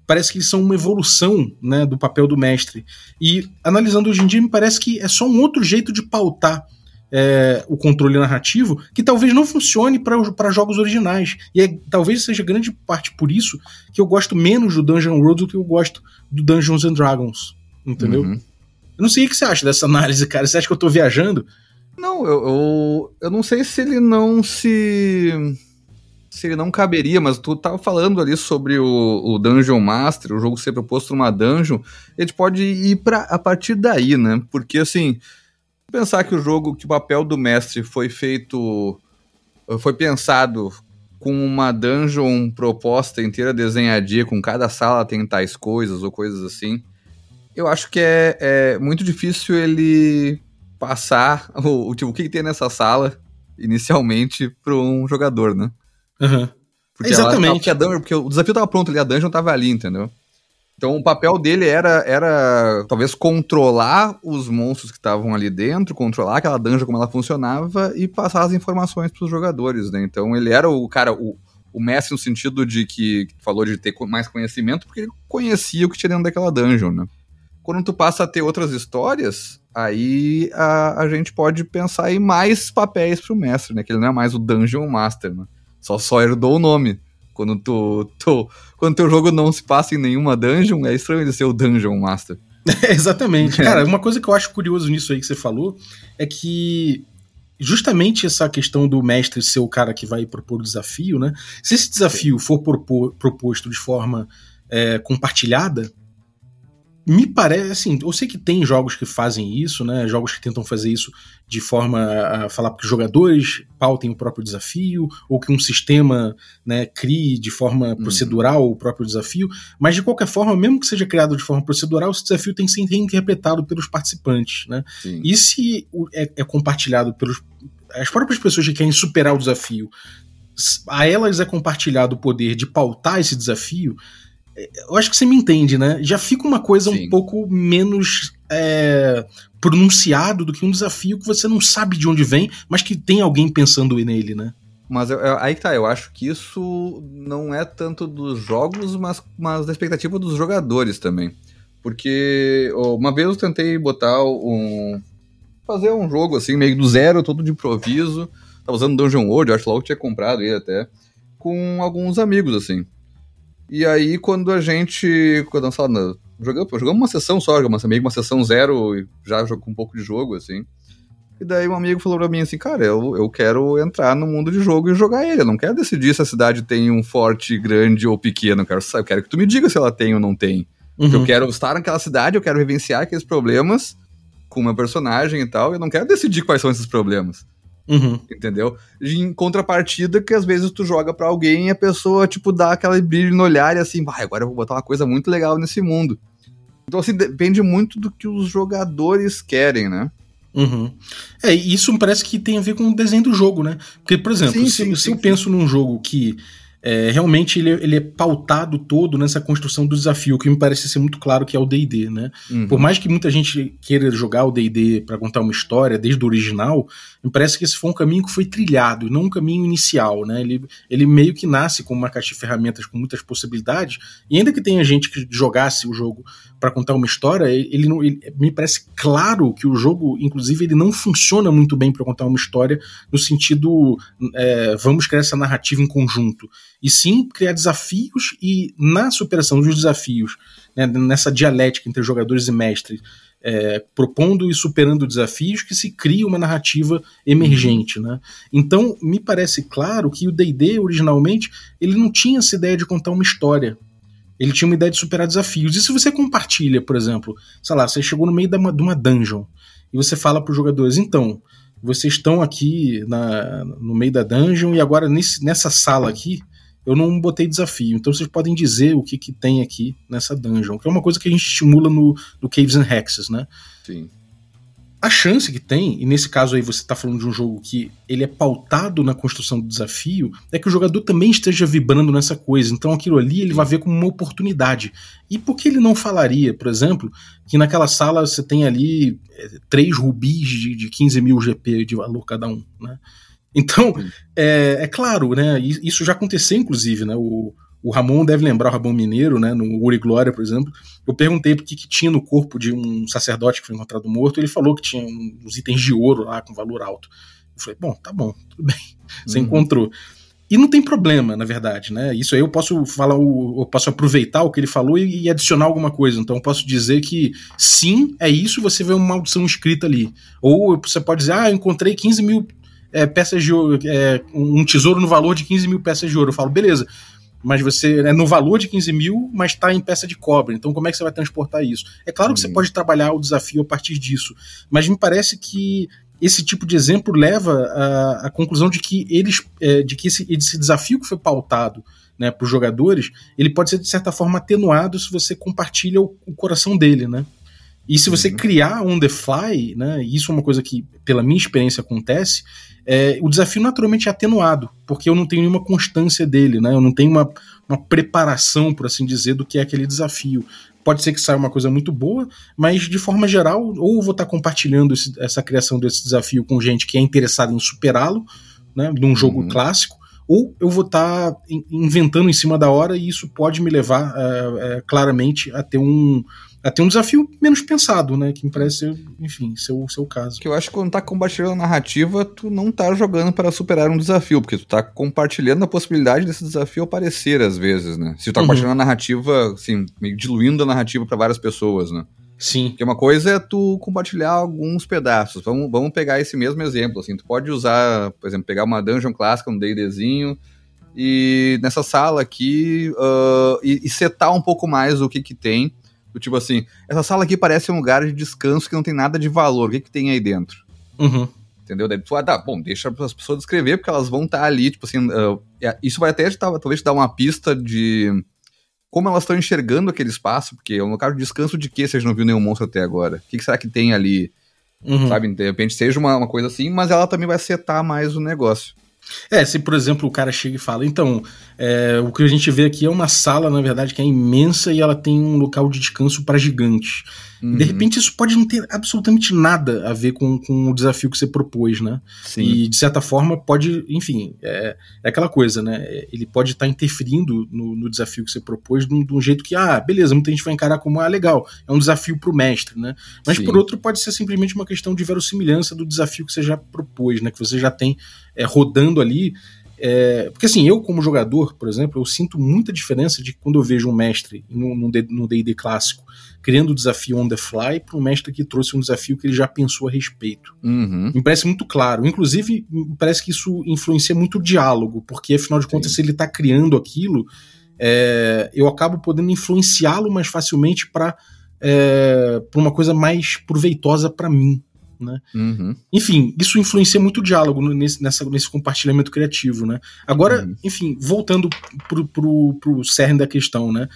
parece que eles são uma evolução né, do papel do mestre. E analisando hoje em dia, me parece que é só um outro jeito de pautar é, o controle narrativo que talvez não funcione para jogos originais. E é, talvez seja grande parte por isso que eu gosto menos do Dungeon World do que eu gosto do Dungeons and Dragons. Entendeu? Uhum. Eu não sei o que você acha dessa análise, cara. Você acha que eu tô viajando? Não, eu, eu, eu não sei se ele não se. Se ele não caberia, mas tu tava falando ali sobre o, o Dungeon Master, o jogo ser proposto numa dungeon, a gente pode ir pra, a partir daí, né? Porque assim, pensar que o jogo, que o papel do mestre foi feito. Foi pensado com uma dungeon proposta inteira desenhadinha, com cada sala tem tais coisas ou coisas assim. Eu acho que é, é muito difícil ele passar o, o, tipo, o que, que tem nessa sala inicialmente para um jogador, né? Uhum. Porque Exatamente. Ela, porque, a dungeon, porque o desafio tava pronto ali, a dungeon tava ali, entendeu? Então o papel dele era, era talvez controlar os monstros que estavam ali dentro, controlar aquela dungeon como ela funcionava e passar as informações para os jogadores, né? Então ele era o cara, o, o mestre no sentido de que, que falou de ter mais conhecimento, porque ele conhecia o que tinha dentro daquela dungeon, né? Quando tu passa a ter outras histórias, aí a, a gente pode pensar em mais papéis pro mestre, né? Que ele não é mais o Dungeon Master, né? Só só herdou o nome. Quando tu, tu quando teu jogo não se passa em nenhuma dungeon, é estranho ele ser o Dungeon Master. Exatamente. Cara, uma coisa que eu acho curioso nisso aí que você falou é que justamente essa questão do mestre ser o cara que vai propor o desafio, né? Se esse desafio for propor, proposto de forma é, compartilhada, me parece assim, eu sei que tem jogos que fazem isso, né? Jogos que tentam fazer isso de forma a falar que jogadores pautem o próprio desafio, ou que um sistema né, crie de forma procedural uhum. o próprio desafio, mas de qualquer forma, mesmo que seja criado de forma procedural, esse desafio tem que ser interpretado pelos participantes, né? Sim. E se é, é compartilhado pelos as próprias pessoas que querem superar o desafio, a elas é compartilhado o poder de pautar esse desafio, eu acho que você me entende, né? Já fica uma coisa Sim. um pouco menos é, pronunciado do que um desafio que você não sabe de onde vem, mas que tem alguém pensando nele, né? Mas eu, eu, aí que tá, eu acho que isso não é tanto dos jogos, mas, mas da expectativa dos jogadores também. Porque uma vez eu tentei botar um. fazer um jogo assim, meio do zero, todo de improviso. Tava usando Dungeon World, eu acho que logo tinha comprado ele até. Com alguns amigos, assim. E aí, quando a gente. Quando nós falamos, jogamos, jogamos uma sessão só, uma, meio que uma sessão zero, e já jogou um pouco de jogo, assim. E daí um amigo falou pra mim assim, cara, eu, eu quero entrar no mundo de jogo e jogar ele. Eu não quero decidir se a cidade tem um forte grande ou pequeno. Eu quero, eu quero que tu me diga se ela tem ou não tem. Uhum. Eu quero estar naquela cidade, eu quero vivenciar aqueles problemas com o meu personagem e tal. E eu não quero decidir quais são esses problemas. Uhum. Entendeu? Em contrapartida, que às vezes tu joga pra alguém e a pessoa, tipo, dá aquela brilho no olhar e assim, vai, agora eu vou botar uma coisa muito legal nesse mundo. Então, assim, depende muito do que os jogadores querem, né? Uhum. É, isso me parece que tem a ver com o desenho do jogo, né? Porque, por exemplo, Sim, se, sim, se sim, eu penso num jogo que é, realmente ele, ele é pautado todo nessa construção do desafio, que me parece ser muito claro que é o D&D, né? Uhum. Por mais que muita gente queira jogar o D&D para contar uma história desde o original, me parece que esse foi um caminho que foi trilhado, não um caminho inicial, né? Ele, ele meio que nasce com uma caixa de ferramentas com muitas possibilidades, e ainda que tenha gente que jogasse o jogo para contar uma história, ele, não, ele, me parece claro que o jogo, inclusive, ele não funciona muito bem para contar uma história no sentido é, vamos criar essa narrativa em conjunto, e sim criar desafios e na superação dos desafios, né, nessa dialética entre jogadores e mestres, é, propondo e superando desafios que se cria uma narrativa emergente, né? Então me parece claro que o D&D originalmente ele não tinha essa ideia de contar uma história, ele tinha uma ideia de superar desafios. E se você compartilha, por exemplo, sei lá, você chegou no meio de uma, de uma dungeon e você fala para os jogadores, então, vocês estão aqui na, no meio da dungeon e agora nesse, nessa sala aqui eu não botei desafio. Então vocês podem dizer o que, que tem aqui nessa dungeon, que é uma coisa que a gente estimula no, no Caves and Hexes, né? Sim. A chance que tem, e nesse caso aí você está falando de um jogo que ele é pautado na construção do desafio, é que o jogador também esteja vibrando nessa coisa. Então aquilo ali ele vai ver como uma oportunidade. E por que ele não falaria, por exemplo, que naquela sala você tem ali é, três rubis de, de 15 mil GP de valor cada um, né? Então, é, é, claro, né? Isso já aconteceu, inclusive, né? O, o Ramon deve lembrar o Ramon Mineiro, né? No Uri Glória, por exemplo. Eu perguntei o que, que tinha no corpo de um sacerdote que foi encontrado morto. Ele falou que tinha uns itens de ouro lá com valor alto. Eu falei, bom, tá bom, tudo bem. Você Uhum. encontrou. E não tem problema, na verdade, né? Isso aí eu posso falar, eu posso aproveitar o que ele falou e, e, adicionar alguma coisa. Então eu posso dizer que sim, é isso, você vê uma maldição escrita ali. Ou você pode dizer, ah, eu encontrei 15 mil é, peças de ouro, é, um tesouro no valor de 15 mil peças de ouro. Eu falo, beleza, mas você é no valor de 15 mil, mas está em peça de cobre. Então, como é que você vai transportar isso? É claro que você pode trabalhar o desafio a partir disso, mas me parece que esse tipo de exemplo leva à, conclusão de que eles, é, de que esse, esse, desafio que foi pautado né, para os jogadores, ele pode ser de certa forma atenuado se você compartilha o, o coração dele, né? E se você uhum. criar on the fly, né, e isso é uma coisa que, pela minha experiência, acontece, é, o desafio naturalmente é atenuado, porque eu não tenho nenhuma constância dele, né, eu não tenho uma, uma preparação, por assim dizer, do que é aquele desafio. Pode ser que saia uma coisa muito boa, mas de forma geral, ou eu vou estar compartilhando esse, essa criação desse desafio com gente que é interessada em superá-lo, né, num jogo uhum. clássico, ou eu vou estar inventando em cima da hora e isso pode me levar é, é, claramente a ter um, a ter um desafio menos pensado, né? Que me parece ser, enfim, seu, seu caso. Que eu acho que quando tá compartilhando a narrativa, tu não tá jogando para superar um desafio, porque tu tá compartilhando a possibilidade desse desafio aparecer às vezes, né? Se tu tá uhum. compartilhando a narrativa, assim, meio diluindo a narrativa para várias pessoas, né? Sim. Porque uma coisa é tu compartilhar alguns pedaços. Vamos, vamos pegar esse mesmo exemplo, assim. Tu pode usar, por exemplo, pegar uma dungeon clássica, um D&Dzinho, e nessa sala aqui, uh, e, e setar um pouco mais o que que tem, do tipo assim, essa sala aqui parece um lugar de descanso que não tem nada de valor. O que, que tem aí dentro? Uhum. Entendeu? Daí tu, ah, tá, bom, deixa as pessoas descrever, porque elas vão estar tá ali, tipo assim, uh, isso vai até talvez te dar uma pista de como elas estão enxergando aquele espaço, porque é um local de descanso de que vocês não viu nenhum monstro até agora? O que, que será que tem ali? Uhum. Sabe, de repente seja uma, uma coisa assim, mas ela também vai setar mais o negócio. É, se por exemplo o cara chega e fala, então, é, o que a gente vê aqui é uma sala, na verdade, que é imensa e ela tem um local de descanso para gigantes. Uhum. De repente, isso pode não ter absolutamente nada a ver com, com o desafio que você propôs, né? Sim. E, de certa forma, pode, enfim, é, é aquela coisa, né? Ele pode estar tá interferindo no, no, desafio que você propôs de um, de um, jeito que, ah, beleza, muita gente vai encarar como, ah, legal, é um desafio para o mestre, né? Mas, Sim. por outro, pode ser simplesmente uma questão de verossimilhança do desafio que você já propôs, né? Que você já tem é, rodando ali é, porque assim, eu como jogador, por exemplo, eu sinto muita diferença de quando eu vejo um mestre no D&D clássico criando o desafio on the fly para um mestre que trouxe um desafio que ele já pensou a respeito. Uhum. Me parece muito claro. Inclusive, me parece que isso influencia muito o diálogo, porque afinal de contas, Sim. se ele está criando aquilo, é, eu acabo podendo influenciá-lo mais facilmente para é, uma coisa mais proveitosa para mim. Né? Uhum. Enfim, isso influencia muito o diálogo nesse, nessa, nesse compartilhamento criativo, né? Agora, uhum. enfim, voltando pro, pro, pro cerne da questão, né?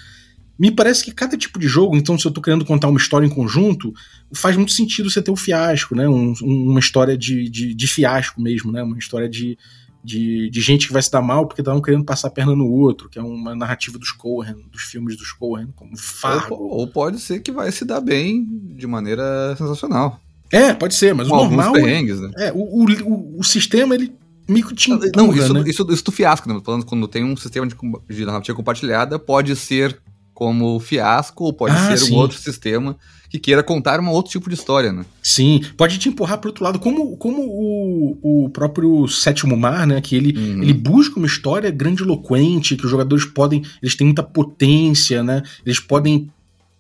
Me parece que cada tipo de jogo, então, se eu estou querendo contar uma história em conjunto, faz muito sentido você ter o um fiasco, né? Um, uma história de, de, de, fiasco mesmo, né? Uma história de, de, de, gente que vai se dar mal porque estavam querendo passar a perna no outro, que é uma narrativa dos Cohen, dos filmes dos Cohen, como Fargo. Ou, ou pode ser que vai se dar bem de maneira sensacional. É, pode ser, mas Com o normal. Perrengues, né? É, o, o, o sistema, ele meio que te Não, isso, né? isso, isso do fiasco, né? Falando quando tem um sistema de, de narrativa compartilhada, pode ser como fiasco, ou pode ah, ser sim. um outro sistema que queira contar um outro tipo de história, né? Sim, pode te empurrar para outro lado, como, como o, o próprio Sétimo Mar, né? Que ele, uhum. ele busca uma história grandiloquente, que os jogadores podem. Eles têm muita potência, né? Eles podem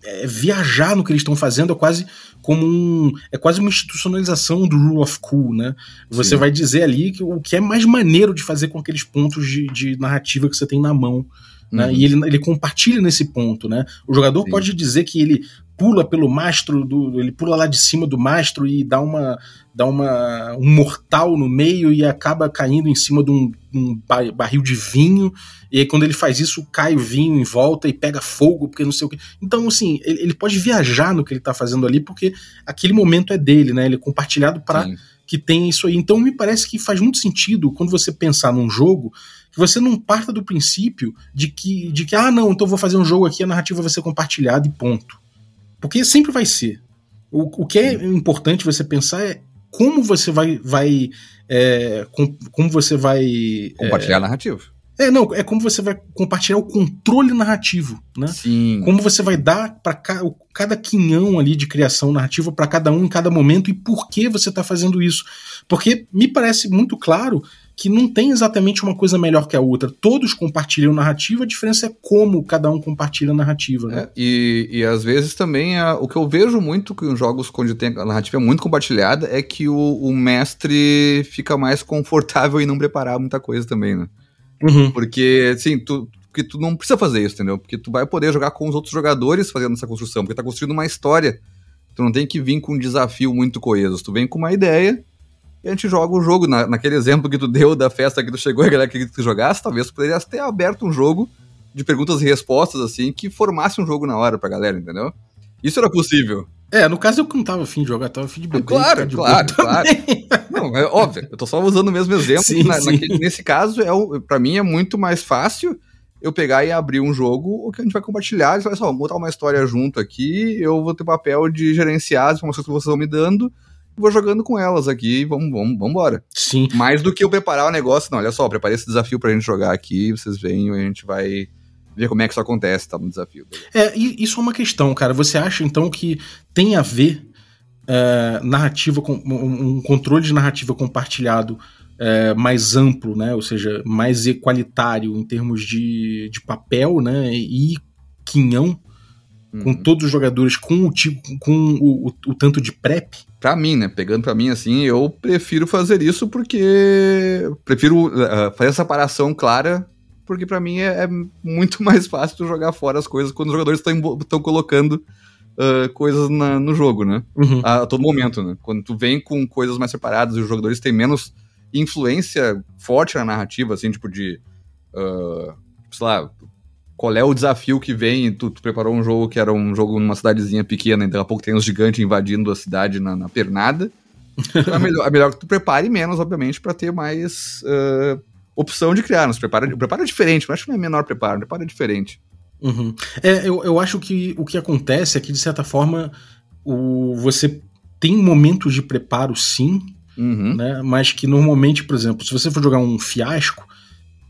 é, viajar no que eles estão fazendo, é quase como um. É quase uma institucionalização do Rule of Cool, né? Você Sim. vai dizer ali que o que é mais maneiro de fazer com aqueles pontos de, de narrativa que você tem na mão. Né? Uhum. E ele, ele compartilha nesse ponto, né? O jogador Sim. pode dizer que ele pula pelo mastro do, ele pula lá de cima do mastro e dá uma dá uma um mortal no meio e acaba caindo em cima de um, um barril de vinho. E aí quando ele faz isso cai o vinho em volta e pega fogo porque não sei o que então assim ele, ele pode viajar no que ele está fazendo ali porque aquele momento é dele né? Ele é compartilhado para que tenha isso aí. Então me parece que faz muito sentido quando você pensar num jogo que você não parta do princípio de que, de que, ah, não, então vou fazer um jogo aqui, a narrativa vai ser compartilhada e ponto. Porque sempre vai ser. O, o que é importante você pensar é como você vai. vai é, com, como você vai. Compartilhar é, a narrativa. É, não, é como você vai compartilhar o controle narrativo, né? Sim. Como você vai dar para ca, cada quinhão ali de criação narrativa para cada um em cada momento e por que você está fazendo isso. Porque me parece muito claro que não tem exatamente uma coisa melhor que a outra. Todos compartilham narrativa, a diferença é como cada um compartilha a narrativa. Né? É, e, e às vezes também a, o que eu vejo muito que em jogos onde tem a narrativa é muito compartilhada é que o, o mestre fica mais confortável em não preparar muita coisa também, né? Uhum. Porque, assim, tu, porque tu não precisa fazer isso, entendeu? Porque tu vai poder jogar com os outros jogadores fazendo essa construção, porque tá construindo uma história. Tu não tem que vir com um desafio muito coeso. Tu vem com uma ideia e a gente joga o jogo. Na, naquele exemplo que tu deu da festa que tu chegou e a galera que tu jogasse, talvez tu poderias ter aberto um jogo de perguntas e respostas, assim, que formasse um jogo na hora pra galera, entendeu? Isso era possível. É, no caso eu não tava afim de jogar, tava afim de beber. Claro, de claro, claro. Não, é óbvio. Eu tô só usando o mesmo exemplo. Sim, Na- sim. naquele- nesse caso, é o, pra mim é muito mais fácil eu pegar e abrir um jogo o que a gente vai compartilhar. E falar assim, ó, vamos botar uma história junto aqui. Eu vou ter papel de gerenciar as informações que vocês vão me dando. Vou jogando com elas aqui e vamos, vamos, vamos embora. Sim. Mais do que eu preparar o negócio, não. Olha só, preparei esse desafio pra gente jogar aqui. Vocês vêm e a gente vai ver como é que isso acontece, tá? No desafio. É, e isso é uma questão, cara. Você acha então que tem a ver é, narrativa com um controle de narrativa compartilhado é, mais amplo, né? Ou seja, mais equalitário em termos de, de papel, né? E quinhão com Uhum. todos os jogadores com o tipo, com o, o- o tanto de prep. Pra mim, né? Pegando pra mim assim, eu prefiro fazer isso porque. Prefiro uh, fazer essa separação clara, porque pra mim é, é muito mais fácil tu jogar fora as coisas quando os jogadores estão colocando uh, coisas na- no jogo, né? Uhum. A, a todo momento, né? Quando tu vem com coisas mais separadas e os jogadores têm menos influência forte na narrativa, assim, tipo de. uh, sei lá. Qual é o desafio que vem? Tu, tu preparou um jogo que era um jogo numa cidadezinha pequena, e daqui a pouco tem uns gigantes invadindo a cidade na, na pernada. Então é, melhor, é melhor que tu prepare menos, obviamente, pra ter mais uh, opção de criar. Não se prepara, é diferente, eu acho que não é menor preparo, é diferente. Uhum. É, eu, eu acho que o que acontece é que, de certa forma, o, você tem momentos de preparo, sim, Uhum. né? Mas que normalmente, por exemplo, se você for jogar um fiasco,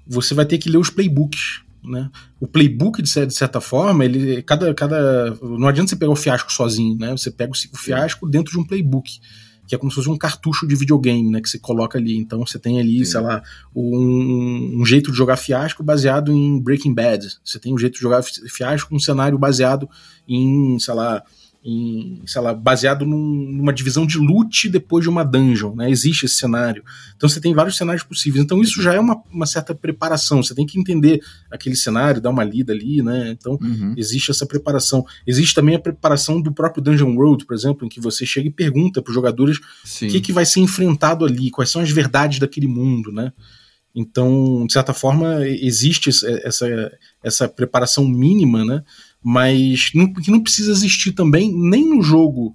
você vai ter que ler os playbooks. Né? O playbook, de cer- de certa forma, ele. Cada, cada. Não adianta você pegar o fiasco sozinho, né? Você pega o fiasco dentro de um playbook. Que é como se fosse um cartucho de videogame, né? Que você coloca ali. Então você tem ali, Sim. sei lá, um, um jeito de jogar fiasco baseado em Breaking Bad. Você tem um jeito de jogar fi- fiasco com um cenário baseado em, sei lá, em, sei lá, baseado num- numa divisão de loot depois de uma dungeon, né? Existe esse cenário. Então você tem vários cenários possíveis. Então isso já é uma, uma certa preparação. Você tem que entender aquele cenário, dar uma lida ali, né? Então Uhum. existe essa preparação. Existe também a preparação do próprio Dungeon World, por exemplo, em que você chega e pergunta para os jogadores Sim. o que, que vai ser enfrentado ali, quais são as verdades daquele mundo, né? Então, de certa forma, existe essa, essa preparação mínima, né? Mas não, que não precisa existir também nem no jogo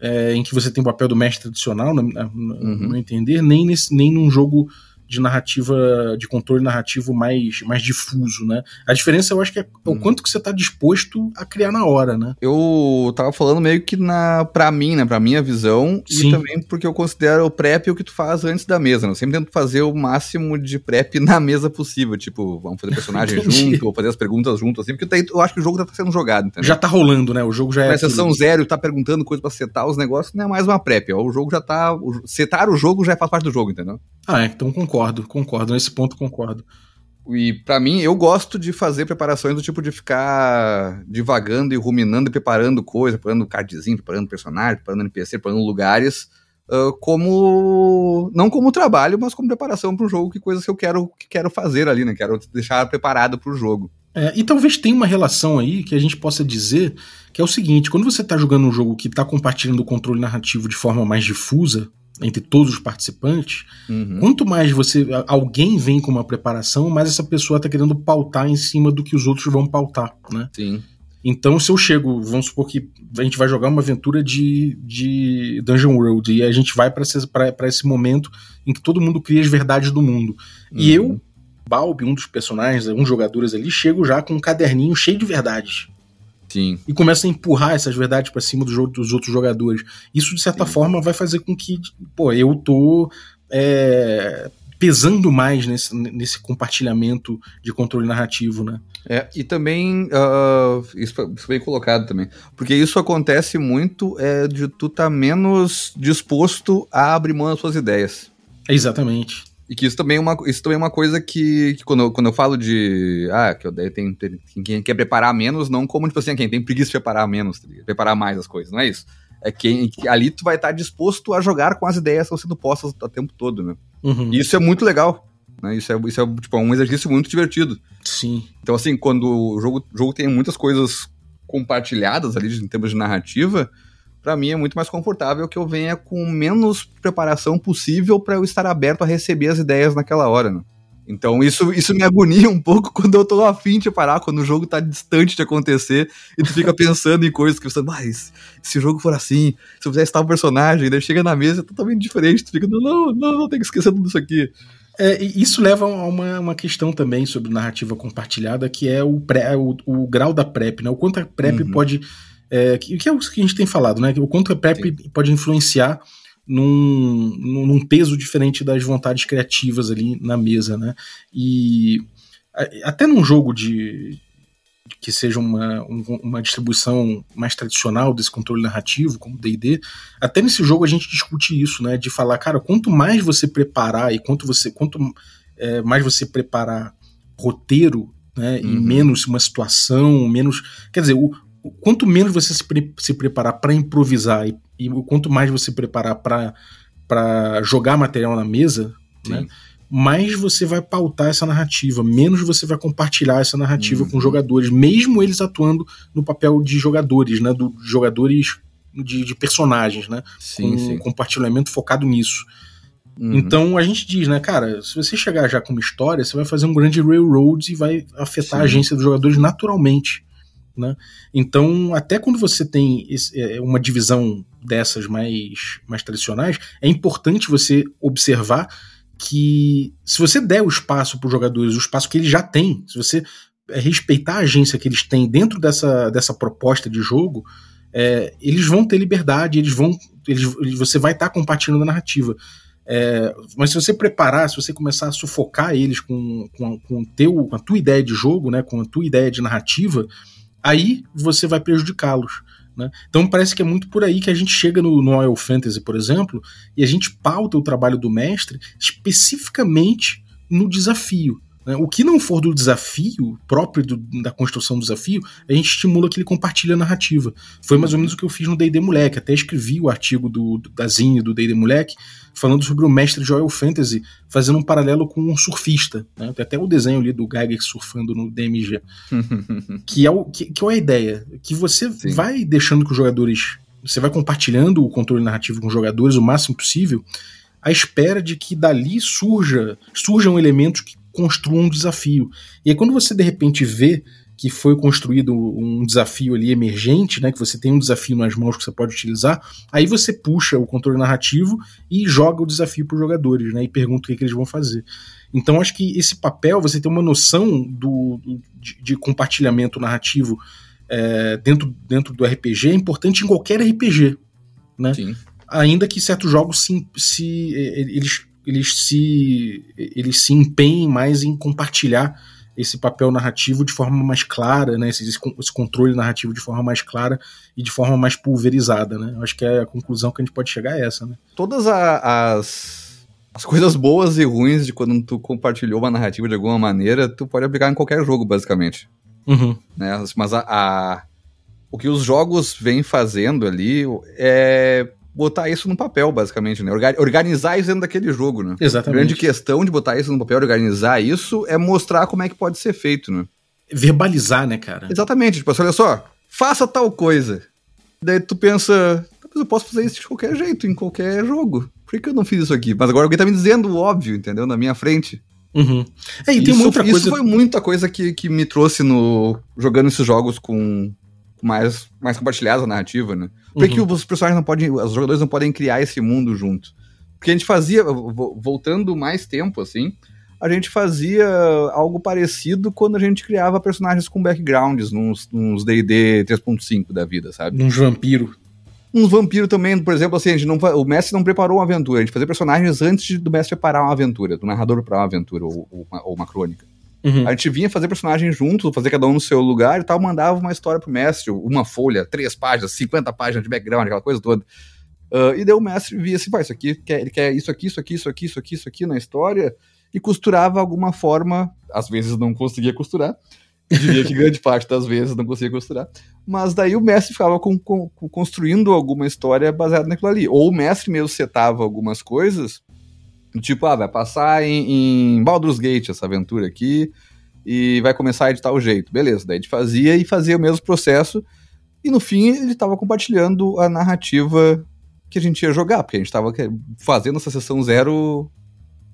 é, em que você tem o papel do mestre tradicional, no, no- no meu entender, nem, nesse, nem num jogo de narrativa, de controle narrativo mais, mais difuso, né? A diferença eu acho que é o Uhum. quanto que você está disposto a criar na hora, né? Eu tava falando meio que na, pra mim, né? Pra minha visão, Sim. e também porque eu considero o prep o que tu faz antes da mesa, né? Eu sempre tento fazer o máximo de prep na mesa possível. Tipo, vamos fazer personagem junto, ou fazer as perguntas junto, assim, porque daí eu acho que o jogo já tá sendo jogado, entendeu? Já tá rolando, né? O jogo já é. Sessão zero, tá perguntando coisa pra setar os negócios, não é mais uma prep. Ó, o jogo já tá. o- setar o jogo já faz parte do jogo, entendeu? Ah, é, então concordo, concordo. Nesse ponto concordo. E pra mim, eu gosto de fazer preparações do tipo de ficar divagando e ruminando e preparando coisa, preparando cardzinho, preparando personagem, preparando NPC, preparando lugares, ah, como. Não como trabalho, mas como preparação para um jogo, que coisas que eu quero, que quero fazer ali, né? Quero deixar preparado pro jogo. É, e talvez tenha uma relação aí que a gente possa dizer que é o seguinte: quando você está jogando um jogo que está compartilhando o controle narrativo de forma mais difusa entre todos os participantes, Uhum. quanto mais você alguém vem com uma preparação, mais essa pessoa está querendo pautar em cima do que os outros vão pautar, né? Sim. Então, se eu chego, vamos supor que a gente vai jogar uma aventura de, de Dungeon World e a gente vai para esse, pra- pra esse momento em que todo mundo cria as verdades do mundo. E Uhum. eu, Balbi, um dos personagens, uns jogadores ali, chego já com um caderninho cheio de verdades Sim. e começa a empurrar essas verdades para cima do jogo, dos outros jogadores. Isso, de certa Sim. forma, vai fazer com que, pô, eu tô é, pesando mais nesse, nesse compartilhamento de controle narrativo, né? É, e também, ah, isso, isso bem colocado também, porque isso acontece muito é, de tu tá menos disposto a abrir mão das suas ideias. Exatamente. E que isso também é uma, isso também é uma coisa que, que quando, eu, quando eu falo de. Ah, que eu tem, tem, quem quer preparar menos, não como, tipo assim, quem tem preguiça de preparar menos, tá preparar mais as coisas, não é isso. É quem ali tu vai estar disposto a jogar com as ideias que estão sendo postas o tempo todo, né? Uhum. E isso é muito legal. Né? Isso é, isso é tipo, um exercício muito divertido. Sim. Então, assim, quando o jogo, o jogo tem muitas coisas compartilhadas ali em termos de narrativa, para mim é muito mais confortável que eu venha com menos preparação possível para eu estar aberto a receber as ideias naquela hora, né? Então isso, isso me agonia um pouco quando eu tô afim de parar, quando o jogo tá distante de acontecer e tu fica pensando em coisas que você, mas se o jogo for assim, se eu fizesse tal personagem, daí chega na mesa é totalmente diferente, tu fica, não, não, não, tem que esquecer tudo isso aqui. É, isso leva a uma, uma questão também sobre narrativa compartilhada, que é o, pré, o, o grau da PrEP, né? O quanto a PrEP uhum. pode. É, que, que é o que a gente tem falado, né? O quanto a PrEP Sim. pode influenciar num, num peso diferente das vontades criativas ali na mesa, né? E até num jogo de, que seja uma, uma distribuição mais tradicional desse controle narrativo, como D&D, até nesse jogo a gente discute isso, né, de falar, cara, quanto mais você preparar e quanto você quanto é, mais você preparar roteiro, né, uhum. e menos uma situação, menos, quer dizer, o, o quanto menos você se, pre, se preparar para improvisar e, e quanto mais você preparar para jogar material na mesa, Sim. né, mais você vai pautar essa narrativa, menos você vai compartilhar essa narrativa uhum. com jogadores, mesmo eles atuando no papel de jogadores, né? Do jogadores de, de personagens, né? Sim, com sim. compartilhamento focado nisso. Uhum. Então a gente diz, né, cara, se você chegar já com uma história, você vai fazer um grande railroad e vai afetar sim. a agência dos jogadores naturalmente. Né? Então, até quando você tem esse, é, uma divisão dessas mais, mais tradicionais, é importante você observar que se você der o espaço para os jogadores, o espaço que eles já têm, se você é, respeitar a agência que eles têm dentro dessa, dessa proposta de jogo, é, eles vão ter liberdade, eles vão, eles, você vai estar tá compartilhando a narrativa. É, mas se você preparar, se você começar a sufocar eles com, com, com, teu, com a tua ideia de jogo, né, com a tua ideia de narrativa, aí você vai prejudicá-los. Né? Então parece que é muito por aí que a gente chega no, no Oil Fantasy, por exemplo, e a gente pauta o trabalho do mestre especificamente no desafio. Né? O que não for do desafio, próprio do, da construção do desafio, a gente estimula que ele compartilhe a narrativa. Foi mais ou menos o que eu fiz no D&D Moleque. Até escrevi o artigo do, do da Zine do D&D Moleque, falando sobre o mestre de Oil Fantasy, fazendo um paralelo com um surfista. Né? Tem até o desenho ali do Geiger surfando no DMG. que, é o, que, que é a ideia. Que você Sim. vai deixando que os jogadores... Você vai compartilhando o controle narrativo com os jogadores o máximo possível, à espera de que dali surja, surjam elementos que construa um desafio. E aí, quando você de repente vê que foi construído um desafio ali emergente, né, que você tem um desafio nas mãos que você pode utilizar, aí você puxa o controle narrativo e joga o desafio para os jogadores, né, e pergunta o que, é que, eles vão fazer. Então acho que esse papel, você tem uma noção do, de, de compartilhamento narrativo é, dentro, dentro do RPG é importante em qualquer RPG, né? Sim. Ainda que certos jogos se, se eles eles se, eles se empenhem mais em compartilhar esse papel narrativo de forma mais clara, né? Esse, esse, controle narrativo de forma mais clara e de forma mais pulverizada, né? Eu acho que é a conclusão que a gente pode chegar é essa, né? Todas a, as, as coisas boas e ruins de quando tu compartilhou uma narrativa de alguma maneira, tu pode aplicar em qualquer jogo, basicamente. Uhum. Né? Mas a, a, o que os jogos vêm fazendo ali é botar isso no papel, basicamente, né? Organizar isso dentro daquele jogo, né? Exatamente. A grande questão de botar isso no papel, organizar isso, é mostrar como é que pode ser feito, né? Verbalizar, né, cara? Exatamente. Tipo, assim, olha só, faça tal coisa. Daí tu pensa, eu posso fazer isso de qualquer jeito, em qualquer jogo. Por que eu não fiz isso aqui? Mas agora alguém tá me dizendo o óbvio, entendeu? Na minha frente. Uhum. É, e tem isso, outra coisa... isso foi muita coisa que, que me trouxe no jogando esses jogos com mais, mais compartilhados a narrativa, né? Por que, uhum. que os personagens não podem, os jogadores não podem criar esse mundo junto? Porque a gente fazia, voltando mais tempo, assim, a gente fazia algo parecido quando a gente criava personagens com backgrounds nos D&D 3.5 da vida, sabe? Uns vampiro. Uns vampiro também, por exemplo, assim, a gente não, o mestre não preparou uma aventura, a gente fazia personagens antes do mestre preparar uma aventura, do narrador preparar uma aventura ou, ou, uma, ou uma crônica. Uhum. A gente vinha fazer personagens juntos, fazer cada um no seu lugar e tal, mandava uma história pro mestre, uma folha, três páginas, 50 páginas de background, aquela coisa toda. Uh, e daí o mestre via assim, pá, isso aqui, quer, ele quer isso aqui, isso aqui, isso aqui, isso aqui, isso aqui na história, e costurava alguma forma, às vezes não conseguia costurar, diria que grande parte das vezes não conseguia costurar, mas daí o mestre ficava com, com, construindo alguma história baseada naquilo ali, ou o mestre mesmo setava algumas coisas, tipo, ah, vai passar em, em Baldur's Gate essa aventura aqui, e vai começar de tal jeito, beleza, daí a gente fazia e fazia o mesmo processo, e no fim ele estava compartilhando a narrativa que a gente ia jogar, porque a gente estava fazendo essa sessão zero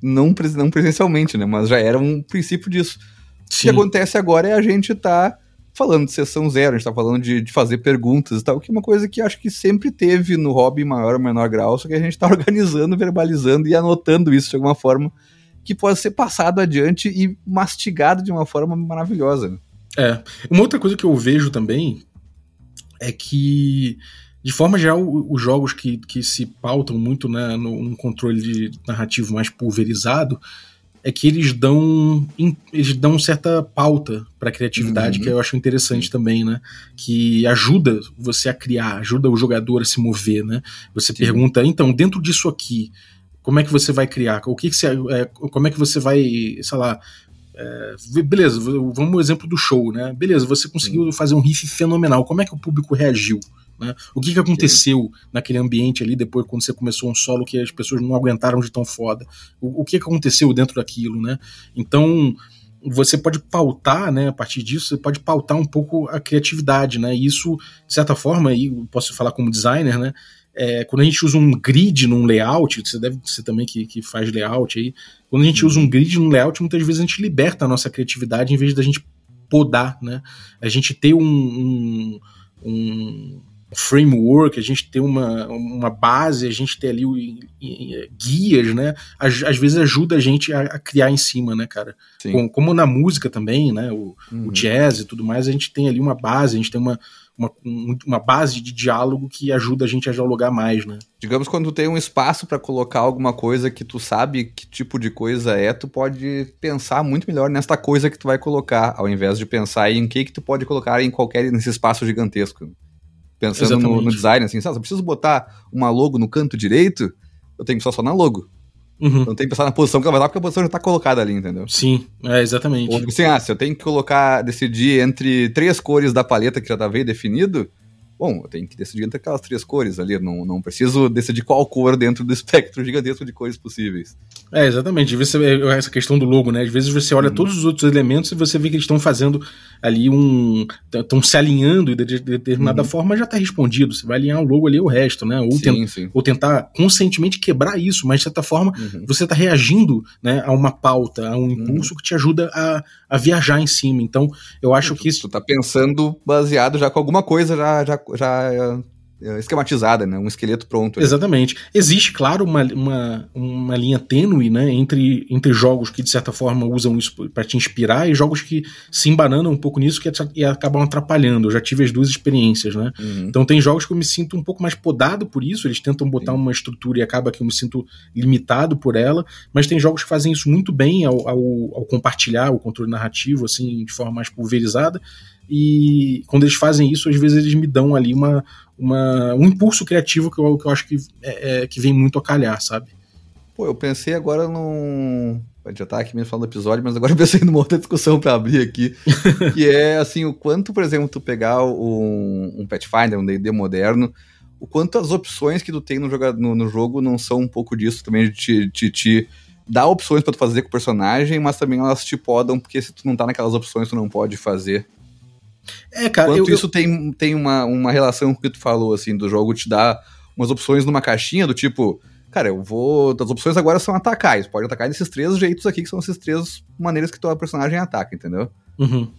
não, pres- não presencialmente, né? Mas já era um princípio disso. O que acontece agora é a gente tá falando de sessão zero, a gente tá falando de, de fazer perguntas e tal, que é uma coisa que acho que sempre teve no hobby maior ou menor grau, só que a gente tá organizando, verbalizando e anotando isso de alguma forma que pode ser passado adiante e mastigado de uma forma maravilhosa. É. Uma outra coisa que eu vejo também é que, de forma geral, os jogos que, que se pautam muito né, num controle narrativo mais pulverizado é que eles dão eles dão certa pauta para criatividade Uhum. que eu acho interessante também, né? Que ajuda você a criar, ajuda o jogador a se mover, né? Você Sim. pergunta, então, dentro disso aqui, como é que você vai criar? O que, que você, é, como é que você vai, sei lá, é, beleza, vamos ao exemplo do show, né? Beleza, você conseguiu fazer um riff fenomenal. Como é que o público reagiu? Né? O que, que aconteceu naquele ambiente ali depois quando você começou um solo que as pessoas não aguentaram de tão foda? O, o que, que aconteceu dentro daquilo, né? Então você pode pautar, né? A partir disso você pode pautar um pouco a criatividade, né? E isso de certa forma, aí posso falar como designer, né? É, quando a gente usa um grid num layout, você deve ser também que, que faz layout aí. Quando a gente usa um grid num layout, muitas vezes a gente liberta a nossa criatividade em vez da gente podar, né? A gente ter um, um, um framework, a gente ter uma, uma base, a gente ter ali o- e- guias, né? Às, às vezes ajuda a gente a, a criar em cima, né, cara? Com- como na música também, né? O, Uhum. o jazz e tudo mais, a gente tem ali uma base, a gente tem uma, uma, um- uma base de diálogo que ajuda a gente a dialogar mais, né? Digamos, quando tu tem um espaço pra colocar alguma coisa que tu sabe que tipo de coisa é, tu pode pensar muito melhor nesta coisa que tu vai colocar, ao invés de pensar em que que tu pode colocar em qualquer nesse espaço gigantesco. Pensando no, no design, assim, sabe, se eu preciso botar uma logo no canto direito, eu tenho que pensar só na logo. Uhum. Não tenho que pensar na posição que ela vai dar, porque a posição já tá colocada ali, entendeu? Sim, é, exatamente. Ou assim, ah, se eu tenho que colocar, decidir entre três cores da paleta que já tá bem definido, bom, eu tenho que decidir entre aquelas três cores ali. Não, não preciso decidir qual cor dentro do espectro gigantesco de cores possíveis. É, exatamente. Você- essa questão do logo, né? Às vezes você olha todos os outros elementos e você vê que eles estão fazendo ali um. estão se alinhando de, de determinada Uhum. forma já está respondido. Você vai alinhar o logo ali e o resto, né? Ou, ten- Sim, sim. ou tentar conscientemente quebrar isso, mas de certa forma Uhum. você está reagindo né, a uma pauta, a um impulso que te ajuda a, a viajar em cima. Então, eu acho que isso. Tu tá pensando baseado já com alguma coisa já, já, já é, esquematizada, né? Um esqueleto pronto. ali. Exatamente. Existe, claro, uma, uma, uma linha tênue né, entre, entre jogos que, de certa forma, usam isso para te inspirar e jogos que se embananam um pouco nisso que e acabam atrapalhando. Eu já tive as duas experiências, né? Uhum. Então tem jogos que eu me sinto um pouco mais podado por isso, eles tentam botar Sim. uma estrutura e acaba que eu me sinto limitado por ela, mas tem jogos que fazem isso muito bem ao, ao, ao compartilhar o controle narrativo, assim, de forma mais pulverizada, e quando eles fazem isso, às vezes eles me dão ali uma, uma, um impulso criativo que eu, que eu acho que, é, é, que vem muito a calhar, sabe? Pô, eu pensei agora num. Já tá aqui mesmo falando do episódio, mas agora eu pensei numa outra discussão pra abrir aqui. que é assim, o quanto, por exemplo, tu pegar um, um Pathfinder, um DD moderno, o quanto as opções que tu tem no, joga, no, no jogo não são um pouco disso também, de te, te, te dar opções pra tu fazer com o personagem, mas também elas te podam, porque se tu não tá naquelas opções, tu não pode fazer. É, cara, Quanto eu, isso tem, tem uma, uma relação com o que tu falou, assim, do jogo te dar umas opções numa caixinha do tipo, cara, eu vou. As opções agora são atacar. Você pode atacar desses três jeitos aqui, que são essas três maneiras que tua personagem ataca, entendeu? eu- Uhum.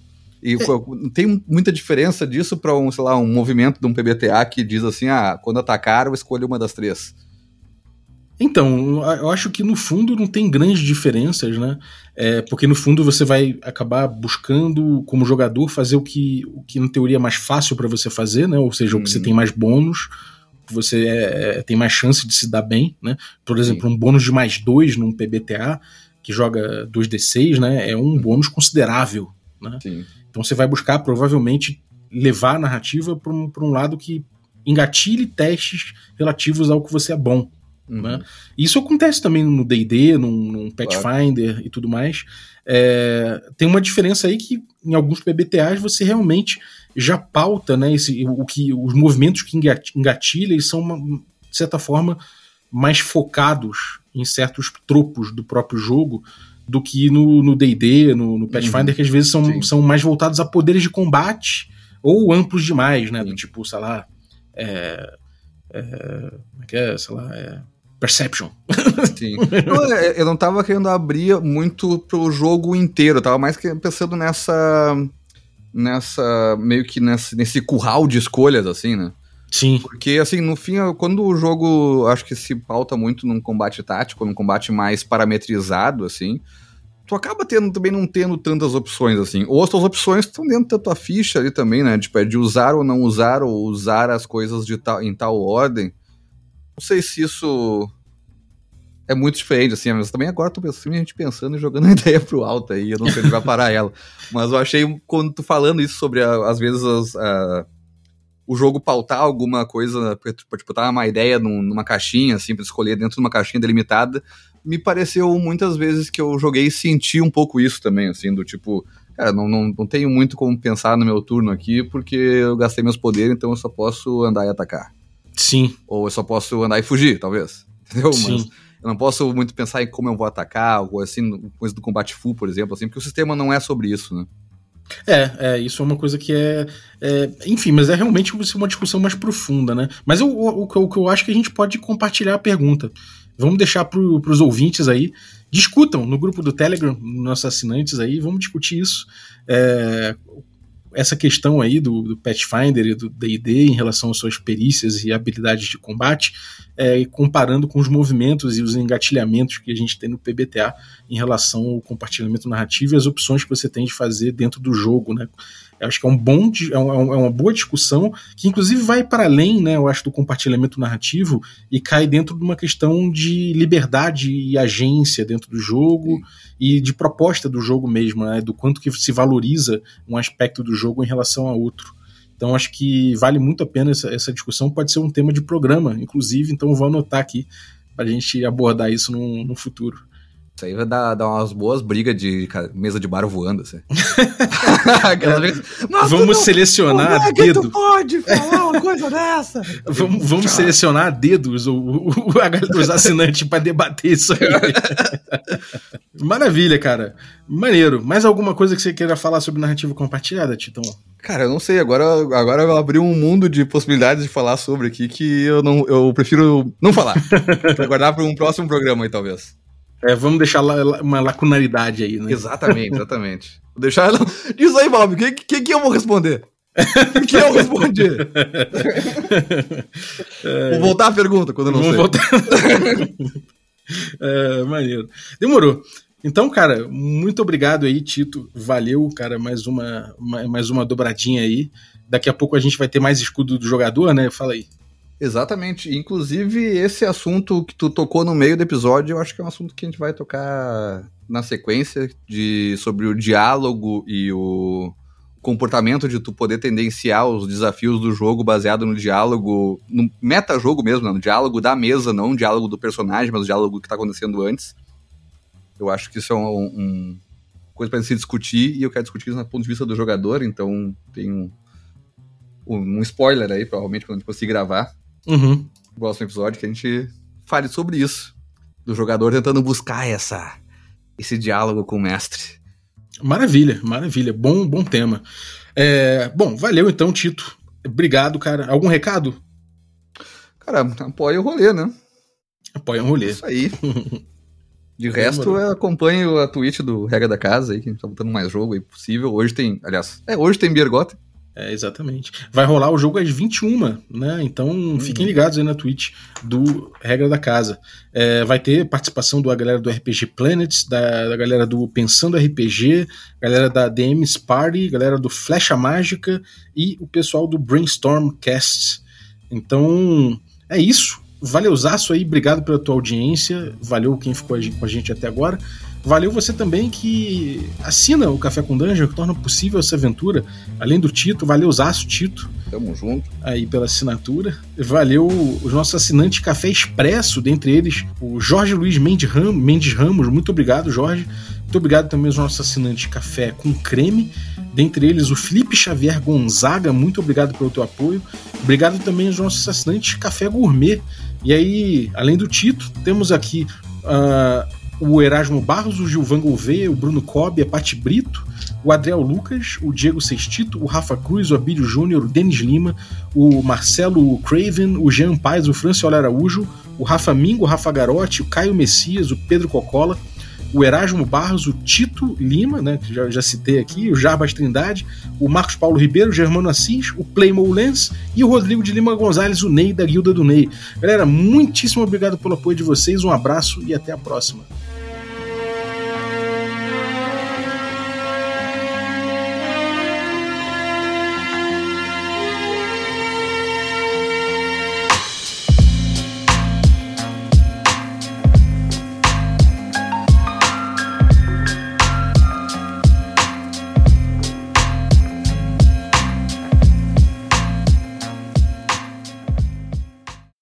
E pô, tem muita diferença disso pra um, sei lá, um movimento de um PBTA que diz assim, ah, quando atacar, eu escolho uma das três. Então, eu acho que no fundo não tem grandes diferenças, né? É, porque no fundo você vai acabar buscando, como jogador, fazer o que, o que na teoria é mais fácil para você fazer, né? Ou seja, o que você Uhum. tem mais bônus, que você é, é, tem mais chance de se dar bem, né? Por exemplo, um bônus de mais dois num PBTA, que joga 2d6, né? É um bônus considerável, né? Sim. Então você vai buscar provavelmente levar a narrativa para um, pra um lado que engatilhe testes relativos ao que você é bom. Uhum. Né? Isso acontece também no D&D, num, num Pathfinder e tudo mais. É, tem uma diferença aí que em alguns PBTAs você realmente já pauta, né, esse, o que os movimentos que engat- engatilha eles são uma- de certa forma mais focados em certos tropos do próprio jogo do que no no D&D, no, no Pathfinder, que às vezes são, Sim. são mais voltados a poderes de combate ou amplos demais, né, do Sim. tipo, sei lá, é, como é que é, sei lá, é, Perception. Sim. Não, é, eu não tava querendo abrir muito pro jogo inteiro, eu tava mais que- pensando nessa. nessa. meio que nesse, nesse curral de escolhas, assim, né? Sim, Porque, assim, no fim, quando o jogo acho que se pauta muito num combate tático, num combate mais parametrizado, assim, tu acaba tendo também não tendo tantas opções, assim. Ou as tuas opções estão dentro da tua ficha ali também, né? Tipo, é de usar ou não usar, ou usar as coisas de tal, em tal ordem. Não sei se isso é muito diferente, assim, mas também agora tô pensando, a gente pensando e jogando a ideia pro alto aí, eu não sei onde vai parar ela. Mas eu achei, quando tu falando isso sobre, a- às vezes, as, a- o jogo pautar alguma coisa, tipo, botar uma ideia num- numa caixinha, assim, pra escolher dentro de uma caixinha delimitada, me pareceu muitas vezes que eu joguei e senti um pouco isso também, assim, do tipo, cara, não, não, não tenho muito como pensar no meu turno aqui, porque eu gastei meus poderes, então eu só posso andar e atacar. sim, Ou eu só posso andar e fugir, talvez. Entendeu? sim. Mas eu não posso muito pensar em como eu vou atacar, ou assim, coisa do combate full, por exemplo, assim, porque o sistema não é sobre isso, né? É, é, isso é uma coisa que é, é, Enfim, mas é realmente uma discussão mais profunda, né? Mas eu, o, o o que eu acho que a gente pode compartilhar a pergunta. Vamos deixar para os ouvintes aí. Discutam no grupo do Telegram, nossos assinantes aí, vamos discutir isso. É, essa questão aí do, do Pathfinder e do D&D em relação às suas perícias e habilidades de combate, é, comparando com os movimentos e os engatilhamentos que a gente tem no PBTA em relação ao compartilhamento narrativo e as opções que você tem de fazer dentro do jogo, né? Eu acho que é um bom, é, é um- é uma boa discussão que inclusive vai para além, né? Eu acho do compartilhamento narrativo e cai dentro de uma questão de liberdade e agência dentro do jogo e de proposta do jogo mesmo, né? Do quanto que se valoriza um aspecto do jogo em relação a outro. Então acho que vale muito a pena essa, essa discussão. Pode ser um tema de programa, inclusive. Então vou anotar aqui para a gente abordar isso no, no futuro. Isso aí vai dar, dar umas boas brigas de mesa de bar voando, assim. Aquela vez, "Mas tu Vamos não- selecionar como a é que dedo. tu pode falar uma coisa dessa? Vamos, vamos selecionar a dedos o, o- o- dos assinantes para debater isso aí. Maravilha, cara. Maneiro. Mais alguma coisa que você queira falar sobre narrativa compartilhada, Titão? Cara, eu não sei, agora, agora eu abri um mundo de possibilidades de falar sobre aqui que eu não eu prefiro não falar. Vou guardar para um próximo programa aí, talvez. É, vamos deixar uma lacunaridade aí, né? Exatamente, exatamente. Vou deixar ela. Diz aí, Bob, o que, que, que eu vou responder? O que eu respondi? Vou voltar à pergunta quando eu não Vamos sei. voltar. é, maneiro. Demorou. Então, cara, muito obrigado aí, Tito. Valeu, cara, mais uma, ma- mais uma dobradinha aí. Daqui a pouco a gente vai ter mais escudo do jogador, né? Fala aí. Exatamente. Inclusive, esse assunto que tu tocou no meio do episódio, eu acho que é um assunto que a gente vai tocar na sequência de sobre o diálogo e o comportamento de tu poder tendenciar os desafios do jogo baseado no diálogo, no meta-jogo mesmo, né? no diálogo da mesa, não o diálogo do personagem, mas o diálogo que tá acontecendo antes. Eu acho que isso é um, um coisa para se discutir e eu quero discutir isso do ponto de vista do jogador, então tem um, um, um spoiler aí, provavelmente, quando a gente conseguir gravar Uhum. no próximo episódio que a gente fale sobre isso. Do jogador tentando buscar essa esse diálogo com o mestre. Maravilha, maravilha. Bom, bom tema. É, bom, valeu então, Tito. Obrigado, cara. Algum recado? Cara, apoia o rolê, né? Apoia um rolê. Isso aí. De resto, acompanho a Twitch do Regra da Casa aí, que a gente tá botando mais jogo aí possível. Hoje tem, aliás, é, hoje tem Biergota. É, exatamente. Vai rolar o jogo às 21, né? Então fiquem ligados aí na Twitch do Regra da Casa. É, vai ter participação da galera do RPG Planets, da, da galera do Pensando RPG, galera da DMs Party, galera do Flecha Mágica e o pessoal do Brainstorm Cast. Então é isso. Valeuzaço aí, obrigado pela tua audiência. Valeu quem ficou com a gente até agora. Valeu você também que assina o Café com Dungeon, que torna possível essa aventura. Além do Tito, valeu Zaço Tito. Tamo junto. Aí pela assinatura. Valeu os nossos assinantes Café Expresso, dentre eles o Jorge Luiz Mendes Ramos. Mendes Ramos. Muito obrigado, Jorge. Muito obrigado também aos nossos assinantes Café com Creme. Dentre eles o Felipe Xavier Gonzaga. Muito obrigado pelo teu apoio. Obrigado também aos nossos assinantes Café Gourmet. E aí, além do Tito, temos aqui. Uh, o Erasmo Barros, o Gilvan Gouveia, o Bruno Cobb, a Pati Brito, o Adriel Lucas, o Diego Sextito, o Rafa Cruz, o Abílio Júnior, o Denis Lima, o Marcelo Craven, o Jean Paes, o Franciolo Araújo, o Rafa Mingo, o Rafa Garotti, o Caio Messias, o Pedro Cocola, o Erasmo Barros, o Tito Lima, né, que já, já citei aqui, o Jarbas Trindade, o Marcos Paulo Ribeiro, o Germano Assis, o Playmo Lens e o Rodrigo de Lima Gonzalez, o Ney da Guilda do Ney. Galera, muitíssimo obrigado pelo apoio de vocês, um abraço e até a próxima.